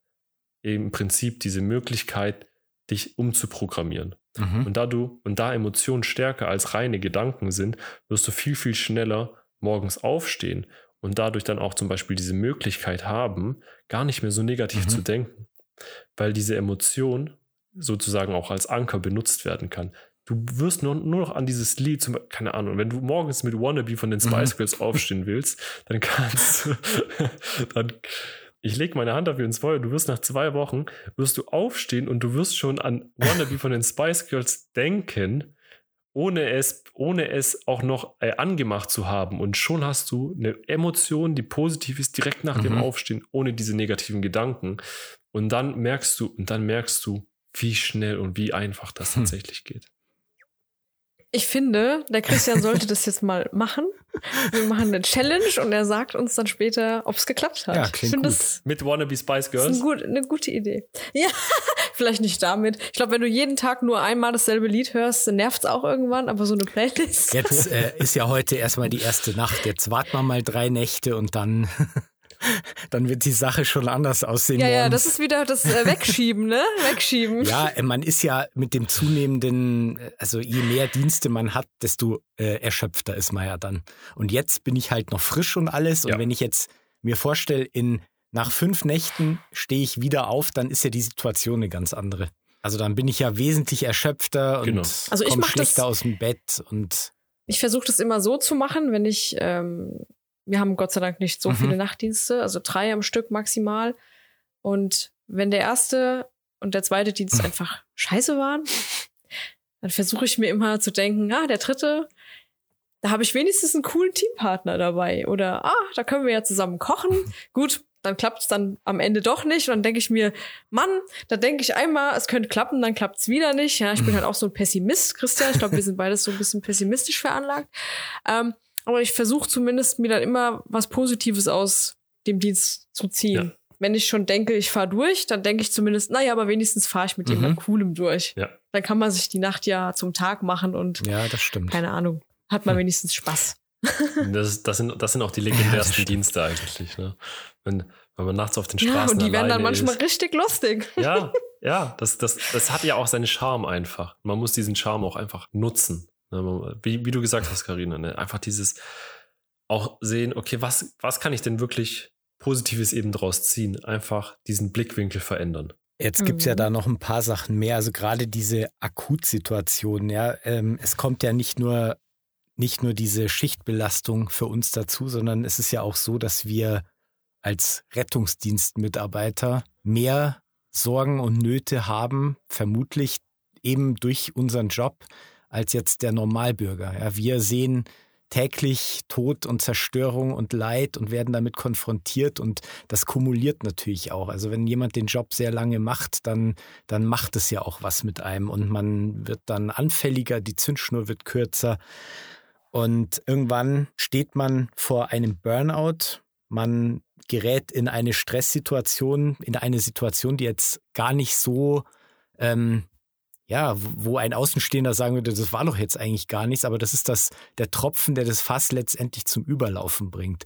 im Prinzip diese Möglichkeit, dich umzuprogrammieren. Mhm. Und da du und da Emotionen stärker als reine Gedanken sind, wirst du viel, viel schneller morgens aufstehen und dadurch dann auch zum Beispiel diese Möglichkeit haben, gar nicht mehr so negativ mhm. zu denken, weil diese Emotion sozusagen auch als Anker benutzt werden kann. Du wirst nur, nur noch an dieses Lied, zum, keine Ahnung, wenn du morgens mit Wannabe von den Spice mhm. Girls aufstehen willst, dann kannst du, [laughs] dann, ich lege meine Hand dafür ins Feuer, du wirst nach zwei Wochen, wirst du aufstehen und du wirst schon an Wannabe von den Spice Girls denken, ohne es, ohne es auch noch äh, angemacht zu haben. Und schon hast du eine Emotion, die positiv ist, direkt nach mhm. dem Aufstehen, ohne diese negativen Gedanken. Und dann merkst du, und dann merkst du, wie schnell und wie einfach das hm. tatsächlich geht. Ich finde, der Christian sollte [laughs] das jetzt mal machen. Wir machen eine Challenge und er sagt uns dann später, ob es geklappt hat. Ja, klingt gut. Das, Mit Wannabe Spice Girls? Ist ein gut, eine gute Idee. Ja, [laughs] vielleicht nicht damit. Ich glaube, wenn du jeden Tag nur einmal dasselbe Lied hörst, nervt es auch irgendwann, aber so eine Playlist. Jetzt äh, ist ja heute erstmal die erste Nacht. Jetzt warten wir mal drei Nächte und dann [laughs] dann wird die Sache schon anders aussehen. Ja, morgens. ja, das ist wieder das äh, Wegschieben, ne? [laughs] Wegschieben. Ja, man ist ja mit dem zunehmenden, also je mehr Dienste man hat, desto äh, erschöpfter ist man ja dann. Und jetzt bin ich halt noch frisch und alles. Und ja. wenn ich jetzt mir vorstelle, in nach fünf Nächten stehe ich wieder auf, dann ist ja die Situation eine ganz andere. Also dann bin ich ja wesentlich erschöpfter genau. und also komme schlechter das, aus dem Bett und ich versuche das immer so zu machen, wenn ich ähm, wir haben Gott sei Dank nicht so mhm. viele Nachtdienste, also drei am Stück maximal. Und wenn der erste und der zweite Dienst [laughs] einfach scheiße waren, dann versuche ich mir immer zu denken, ah, der dritte, da habe ich wenigstens einen coolen Teampartner dabei. Oder, ah, da können wir ja zusammen kochen. [laughs] Gut, dann klappt es dann am Ende doch nicht. Und dann denke ich mir, Mann, da denke ich einmal, es könnte klappen, dann klappt es wieder nicht. Ja, ich bin halt auch so ein Pessimist, Christian. Ich glaube, wir sind beides so ein bisschen pessimistisch veranlagt. Ähm, aber ich versuche zumindest mir dann immer was Positives aus dem Dienst zu ziehen. Ja. Wenn ich schon denke, ich fahre durch, dann denke ich zumindest, naja, aber wenigstens fahre ich mit mhm. jemand Coolem durch. Ja. Dann kann man sich die Nacht ja zum Tag machen und ja, das stimmt. keine Ahnung, hat man hm. wenigstens Spaß. [laughs] Das, das, sind, das sind auch die [laughs] legendärsten ja, Dienste eigentlich. Ne? Wenn, wenn man nachts auf den Straßen Ja, und die werden dann manchmal ist. richtig lustig. Ja, [laughs] ja, das, das, das hat ja auch seinen Charme einfach. Man muss diesen Charme auch einfach nutzen. Ne, wie, wie du gesagt hast, Karina, ne? einfach dieses auch sehen, okay, was, was kann ich denn wirklich Positives eben draus ziehen? Einfach diesen Blickwinkel verändern. Jetzt gibt es ja mhm. da noch ein paar Sachen mehr. Also gerade diese Akutsituation, ja. Ähm, es kommt ja nicht nur, nicht nur diese Schichtbelastung für uns dazu, sondern es ist ja auch so, dass wir als Rettungsdienstmitarbeiter mehr Sorgen und Nöte haben, vermutlich eben durch unseren Job, als jetzt der Normalbürger. Ja, wir sehen täglich Tod und Zerstörung und Leid und werden damit konfrontiert und das kumuliert natürlich auch. Also wenn jemand den Job sehr lange macht, dann, dann macht es ja auch was mit einem und man wird dann anfälliger, die Zündschnur wird kürzer und irgendwann steht man vor einem Burnout. Man gerät in eine Stresssituation, in eine Situation, die jetzt gar nicht so ähm, ja, wo ein Außenstehender sagen würde, das war doch jetzt eigentlich gar nichts, aber das ist das, der Tropfen, der das Fass letztendlich zum Überlaufen bringt.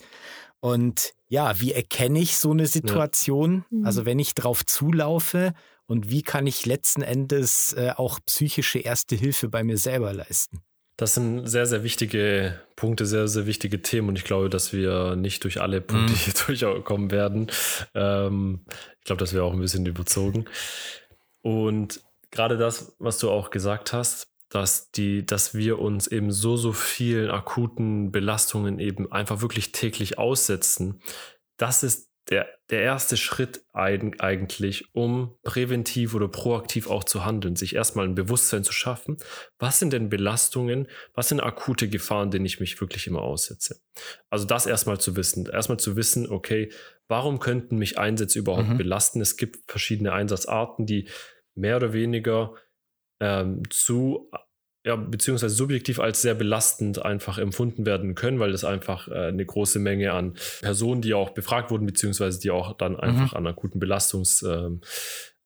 Und ja, wie erkenne ich so eine Situation? Ja. Mhm. Also wenn ich drauf zulaufe und wie kann ich letzten Endes äh, auch psychische erste Hilfe bei mir selber leisten? Das sind sehr, sehr wichtige Punkte, sehr, sehr wichtige Themen und ich glaube, dass wir nicht durch alle Punkte mm. hier [laughs] durchkommen werden. Ähm, ich glaube, das wäre auch ein bisschen überzogen. Und gerade das, was du auch gesagt hast, dass die, dass wir uns eben so, so vielen akuten Belastungen eben einfach wirklich täglich aussetzen, das ist der, der erste Schritt eigentlich, um präventiv oder proaktiv auch zu handeln, sich erstmal ein Bewusstsein zu schaffen. Was sind denn Belastungen? Was sind akute Gefahren, denen ich mich wirklich immer aussetze? Also das erstmal zu wissen. Erstmal zu wissen, okay, warum könnten mich Einsätze überhaupt mhm. belasten? Es gibt verschiedene Einsatzarten, die mehr oder weniger ähm, zu ja, beziehungsweise subjektiv als sehr belastend einfach empfunden werden können, weil das einfach äh, eine große Menge an Personen, die auch befragt wurden, beziehungsweise die auch dann einfach mhm. an akuten Belastungsstörungen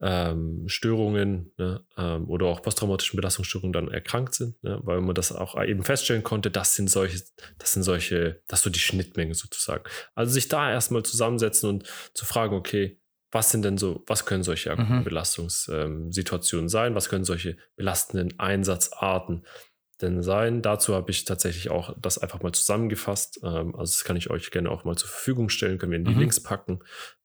ähm, ähm, ne, ähm, oder auch posttraumatischen Belastungsstörungen dann erkrankt sind, ne, weil man das auch eben feststellen konnte, das sind solche, das sind solche, das ist so die Schnittmenge sozusagen. Also sich da erstmal zusammensetzen und zu fragen, okay, was sind denn so, was können solche mhm. Belastungssituationen sein? Was können solche belastenden Einsatzarten denn sein? Dazu habe ich tatsächlich auch das einfach mal zusammengefasst. Ähm, also das kann ich euch gerne auch mal zur Verfügung stellen, können wir in die mhm. Links packen.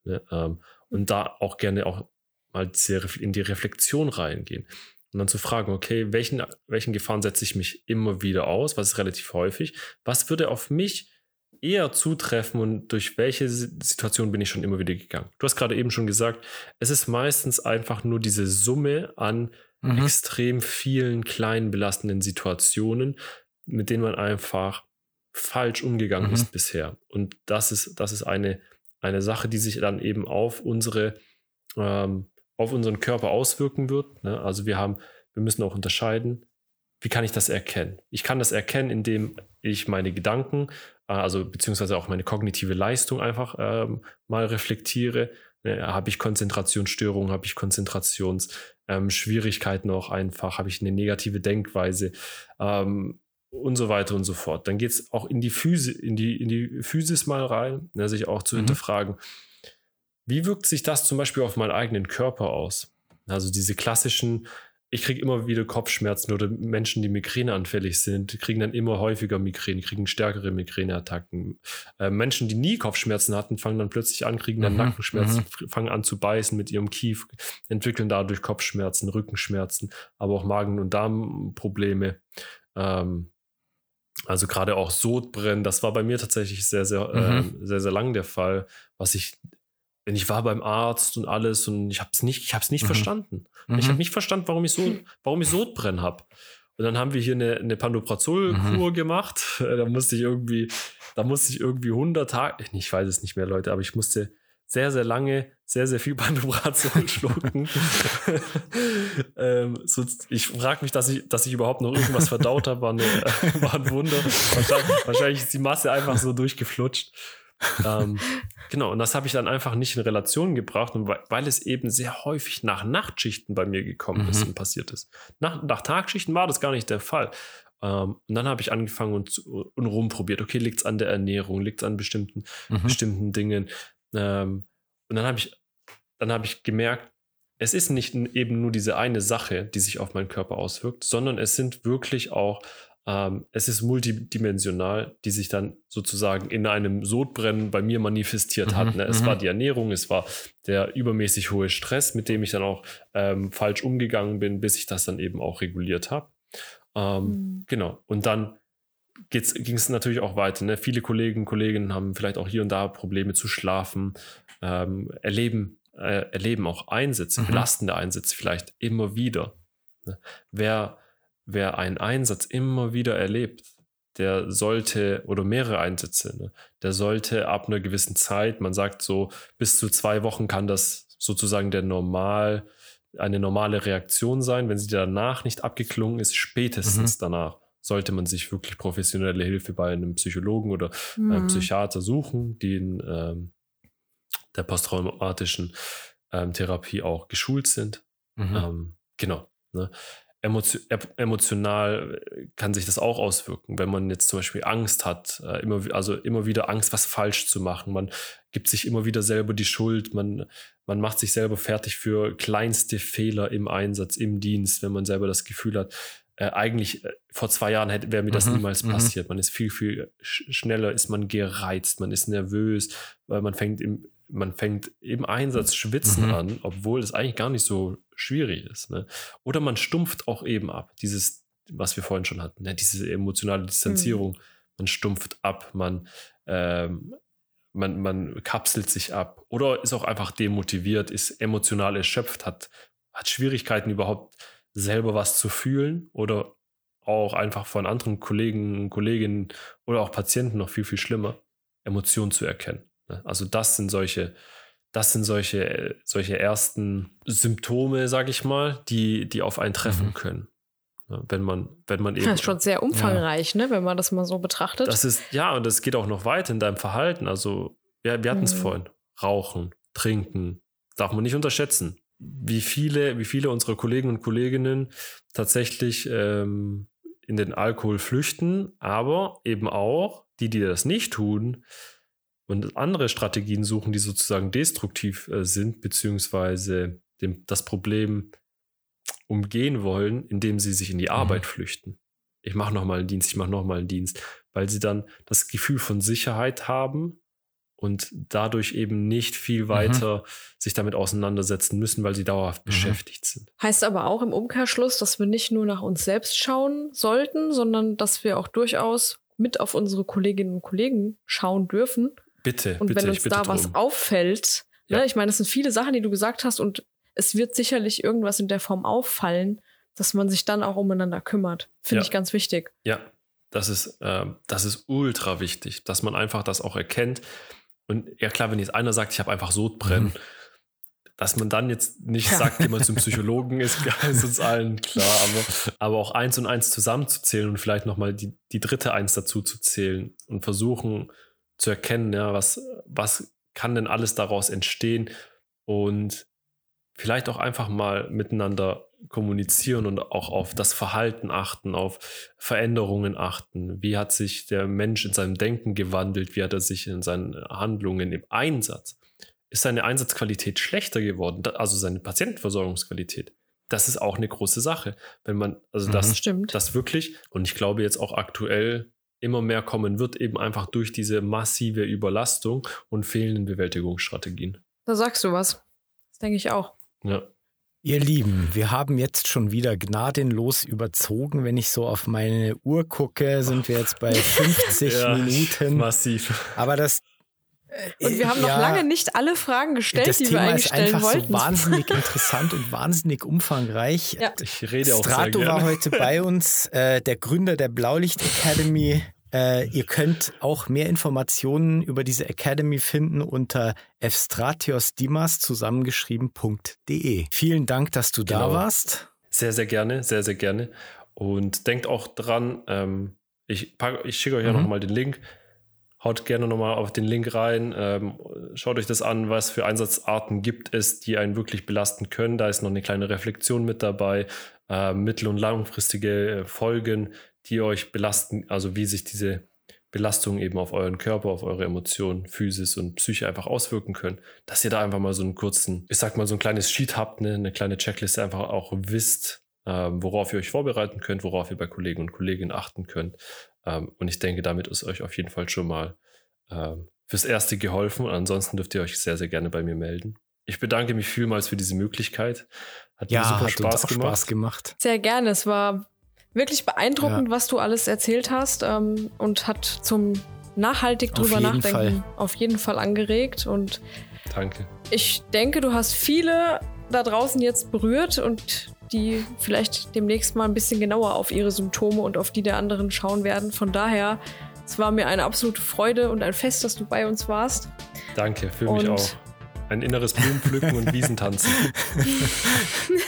Ne? Ähm, und da auch gerne auch mal in die Reflexion reingehen. Und dann zu fragen, okay, welchen, welchen Gefahren setze ich mich immer wieder aus? Was ist relativ häufig? Was würde auf mich eher zutreffen und durch welche Situation bin ich schon immer wieder gegangen? Du hast gerade eben schon gesagt, es ist meistens einfach nur diese Summe an mhm. extrem vielen kleinen belastenden Situationen, mit denen man einfach falsch umgegangen mhm. ist bisher. Und das ist, das ist eine, eine Sache, die sich dann eben auf unsere, ähm, auf unseren Körper auswirken wird. Ne? Also wir haben, wir müssen auch unterscheiden, wie kann ich das erkennen? Ich kann das erkennen, indem ich meine Gedanken also beziehungsweise auch meine kognitive Leistung einfach ähm, mal reflektiere. Ne, habe ich Konzentrationsstörungen, habe ich Konzentrationsschwierigkeiten ähm, auch einfach, habe ich eine negative Denkweise ähm, und so weiter und so fort. Dann geht es auch in die Physis, in die, in die Physis mal rein, ne, sich auch zu mhm. hinterfragen, wie wirkt sich das zum Beispiel auf meinen eigenen Körper aus? Also diese klassischen ich kriege immer wieder Kopfschmerzen oder Menschen, die migräneanfällig sind, kriegen dann immer häufiger Migräne, kriegen stärkere Migräneattacken. Äh, Menschen, die nie Kopfschmerzen hatten, fangen dann plötzlich an, kriegen dann mhm, Nackenschmerzen, mhm. fangen an zu beißen mit ihrem Kief, entwickeln dadurch Kopfschmerzen, Rückenschmerzen, aber auch Magen- und Darmprobleme. Ähm, also gerade auch Sodbrennen, das war bei mir tatsächlich sehr, sehr, mhm. äh, sehr, sehr lang der Fall, was ich denn ich war beim Arzt und alles und ich habe es nicht, ich habe es nicht mhm. verstanden. Mhm. Ich habe nicht verstanden, warum ich so, warum ich Sodbrennen habe. Und dann haben wir hier eine, eine Pandoprazol-Kur mhm. gemacht. [laughs] Da musste ich irgendwie, da musste ich irgendwie 100 Tage, ich weiß es nicht mehr, Leute, aber ich musste sehr, sehr lange, sehr, sehr viel [laughs] Pandoprazol schlucken. [laughs] ähm, so, ich frage mich, dass ich, dass ich überhaupt noch irgendwas verdaut habe, war, war ein Wunder. Wahrscheinlich, wahrscheinlich ist die Masse einfach so durchgeflutscht ähm, [laughs] genau, und das habe ich dann einfach nicht in Relation gebracht, und weil, weil, es eben sehr häufig nach Nachtschichten bei mir gekommen mhm. ist und passiert ist. Nach, nach Tagschichten war das gar nicht der Fall. Ähm, und dann habe ich angefangen und, und rumprobiert. Okay, liegt es an der Ernährung, liegt es an bestimmten, mhm. bestimmten Dingen. Ähm, und dann habe ich, dann habe ich gemerkt, es ist nicht eben nur diese eine Sache, die sich auf meinen Körper auswirkt, sondern es sind wirklich auch ähm, es ist multidimensional, die sich dann sozusagen in einem Sodbrennen bei mir manifestiert mhm, hat. Ne? Es war mhm. die Ernährung, es war der übermäßig hohe Stress, mit dem ich dann auch ähm, falsch umgegangen bin, bis ich das dann eben auch reguliert habe. Ähm, mhm. Genau. Und dann ging es natürlich auch weiter. Ne? Viele Kollegen und Kolleginnen haben vielleicht auch hier und da Probleme zu schlafen, ähm, erleben, äh, erleben auch Einsätze, mhm. belastende Einsätze vielleicht immer wieder. Ne? Wer wer einen Einsatz immer wieder erlebt, der sollte, oder mehrere Einsätze, ne, der sollte ab einer gewissen Zeit, man sagt so, bis zu zwei Wochen kann das sozusagen der normal, eine normale Reaktion sein. Wenn sie danach nicht abgeklungen ist, spätestens mhm. danach sollte man sich wirklich professionelle Hilfe bei einem Psychologen oder mhm. einem Psychiater suchen, die in ähm, der posttraumatischen ähm, Therapie auch geschult sind. Mhm. Ähm, genau. Ne? Emotional kann sich das auch auswirken, wenn man jetzt zum Beispiel Angst hat, äh, immer, also immer wieder Angst, was falsch zu machen. Man gibt sich immer wieder selber die Schuld, man, man macht sich selber fertig für kleinste Fehler im Einsatz, im Dienst, wenn man selber das Gefühl hat, äh, eigentlich äh, vor zwei Jahren hätte wäre mir das mhm, niemals mhm. passiert. Man ist viel, viel sch schneller, ist man gereizt, man ist nervös, weil man fängt im, man fängt im Einsatz schwitzen mhm. an, obwohl es eigentlich gar nicht so schwierig ist. Ne? Oder man stumpft auch eben ab. Dieses, was wir vorhin schon hatten, ne? diese emotionale Distanzierung. Mhm. Man stumpft ab, man, ähm, man, man kapselt sich ab oder ist auch einfach demotiviert, ist emotional erschöpft, hat, hat Schwierigkeiten überhaupt selber was zu fühlen oder auch einfach von anderen Kollegen, Kolleginnen oder auch Patienten noch viel, viel schlimmer, Emotionen zu erkennen. Ne? Also das sind solche, das sind solche, solche ersten Symptome, sage ich mal, die, die auf einen treffen mhm. können. Ne? Wenn man, wenn man eben. Das ist schon sehr umfangreich, ja. ne, wenn man das mal so betrachtet. Das ist, ja, und das geht auch noch weit in deinem Verhalten. Also, wir, wir hatten es mhm. vorhin. Rauchen, trinken, darf man nicht unterschätzen wie viele, wie viele unserer Kollegen und Kolleginnen tatsächlich ähm, in den Alkohol flüchten, aber eben auch die, die das nicht tun und andere Strategien suchen, die sozusagen destruktiv äh, sind, beziehungsweise dem, das Problem umgehen wollen, indem sie sich in die mhm. Arbeit flüchten. Ich mache nochmal einen Dienst, ich mache nochmal einen Dienst, weil sie dann das Gefühl von Sicherheit haben und dadurch eben nicht viel mhm. weiter mhm. sich damit auseinandersetzen müssen, weil sie dauerhaft mhm. beschäftigt sind. Heißt aber auch im Umkehrschluss, dass wir nicht nur nach uns selbst schauen sollten, sondern dass wir auch durchaus mit auf unsere Kolleginnen und Kollegen schauen dürfen. Bitte. Und bitte, wenn uns da drum. was auffällt, ne, ja. ne, ich meine, es sind viele Sachen, die du gesagt hast und es wird sicherlich irgendwas in der Form auffallen, dass man sich dann auch umeinander kümmert. Finde ja. ich ganz wichtig. Ja, das ist, äh, das ist ultra wichtig, dass man einfach das auch erkennt und ja klar, wenn jetzt einer sagt, ich habe einfach Sodbrennen, mhm. dass man dann jetzt nicht sagt, jemand zum Psychologen [laughs] ist, ist uns allen klar, aber, aber auch eins und eins zusammenzuzählen und vielleicht nochmal die, die dritte Eins dazu zu zählen und versuchen zu erkennen, ja, was, was kann denn alles daraus entstehen und vielleicht auch einfach mal miteinander kommunizieren und auch auf das Verhalten achten, auf Veränderungen achten. Wie hat sich der Mensch in seinem Denken gewandelt? Wie hat er sich in seinen Handlungen im Einsatz? Ist seine Einsatzqualität schlechter geworden? Also seine Patientenversorgungsqualität? Das ist auch eine große Sache. Wenn man, also das, mhm. Stimmt. das wirklich, und ich glaube jetzt auch aktuell immer mehr kommen wird, eben einfach durch diese massive Überlastung und fehlenden Bewältigungsstrategien. Da sagst du was. Das denke ich auch. Ja. Ihr Lieben, wir haben jetzt schon wieder gnadenlos überzogen. Wenn ich so auf meine Uhr gucke, sind wir jetzt bei [laughs] 50 ja, Minuten. Massiv. Aber das. Äh, und wir haben ja, noch lange nicht alle Fragen gestellt, die Thema wir eigentlich stellen wollten. Das Thema ist einfach so wahnsinnig [laughs] interessant und wahnsinnig umfangreich. Ja. Ich rede auch Strato sehr gerne. war heute bei uns, äh, der Gründer der Blaulicht Academy. Äh, ihr könnt auch mehr Informationen über diese Academy finden unter fstratiosdimas zusammengeschrieben.de. Vielen Dank, dass du genau. da warst. Sehr, sehr gerne, sehr, sehr gerne. Und denkt auch dran, ähm, ich, ich schicke euch ja mhm. nochmal den Link. Haut gerne nochmal auf den Link rein. Ähm, schaut euch das an, was für Einsatzarten gibt es, die einen wirklich belasten können. Da ist noch eine kleine Reflexion mit dabei. Äh, mittel- und langfristige Folgen die euch belasten, also wie sich diese Belastungen eben auf euren Körper, auf eure Emotionen, Physis und Psyche einfach auswirken können, dass ihr da einfach mal so einen kurzen, ich sag mal so ein kleines Sheet habt, ne, eine kleine Checkliste einfach auch wisst, ähm, worauf ihr euch vorbereiten könnt, worauf ihr bei Kollegen und Kolleginnen achten könnt. Ähm, und ich denke, damit ist euch auf jeden Fall schon mal ähm, fürs Erste geholfen. Und ansonsten dürft ihr euch sehr, sehr gerne bei mir melden. Ich bedanke mich vielmals für diese Möglichkeit. Hat ja, mir super hat Spaß, gemacht. Spaß gemacht. Sehr gerne. Es war wirklich beeindruckend, ja. was du alles erzählt hast ähm, und hat zum nachhaltig drüber nachdenken Fall. auf jeden Fall angeregt. Und Danke. Ich denke, du hast viele da draußen jetzt berührt und die vielleicht demnächst mal ein bisschen genauer auf ihre Symptome und auf die der anderen schauen werden. Von daher, es war mir eine absolute Freude und ein Fest, dass du bei uns warst. Danke, für und mich auch. Ein inneres Blumenpflücken und Wiesentanzen. [laughs]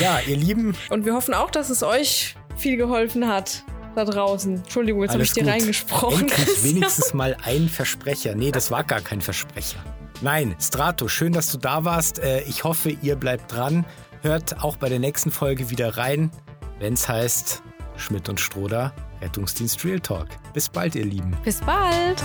Ja, ihr Lieben. Und wir hoffen auch, dass es euch viel geholfen hat da draußen. Entschuldigung, jetzt habe ich dir gut. reingesprochen. Endlich [laughs] wenigstens mal ein Versprecher. Nee, das war gar kein Versprecher. Nein, Strato, schön, dass du da warst. Äh, ich hoffe, ihr bleibt dran. Hört auch bei der nächsten Folge wieder rein, wenn es heißt Schmidt und Stroder, Rettungsdienst Real Talk. Bis bald, ihr Lieben. Bis bald.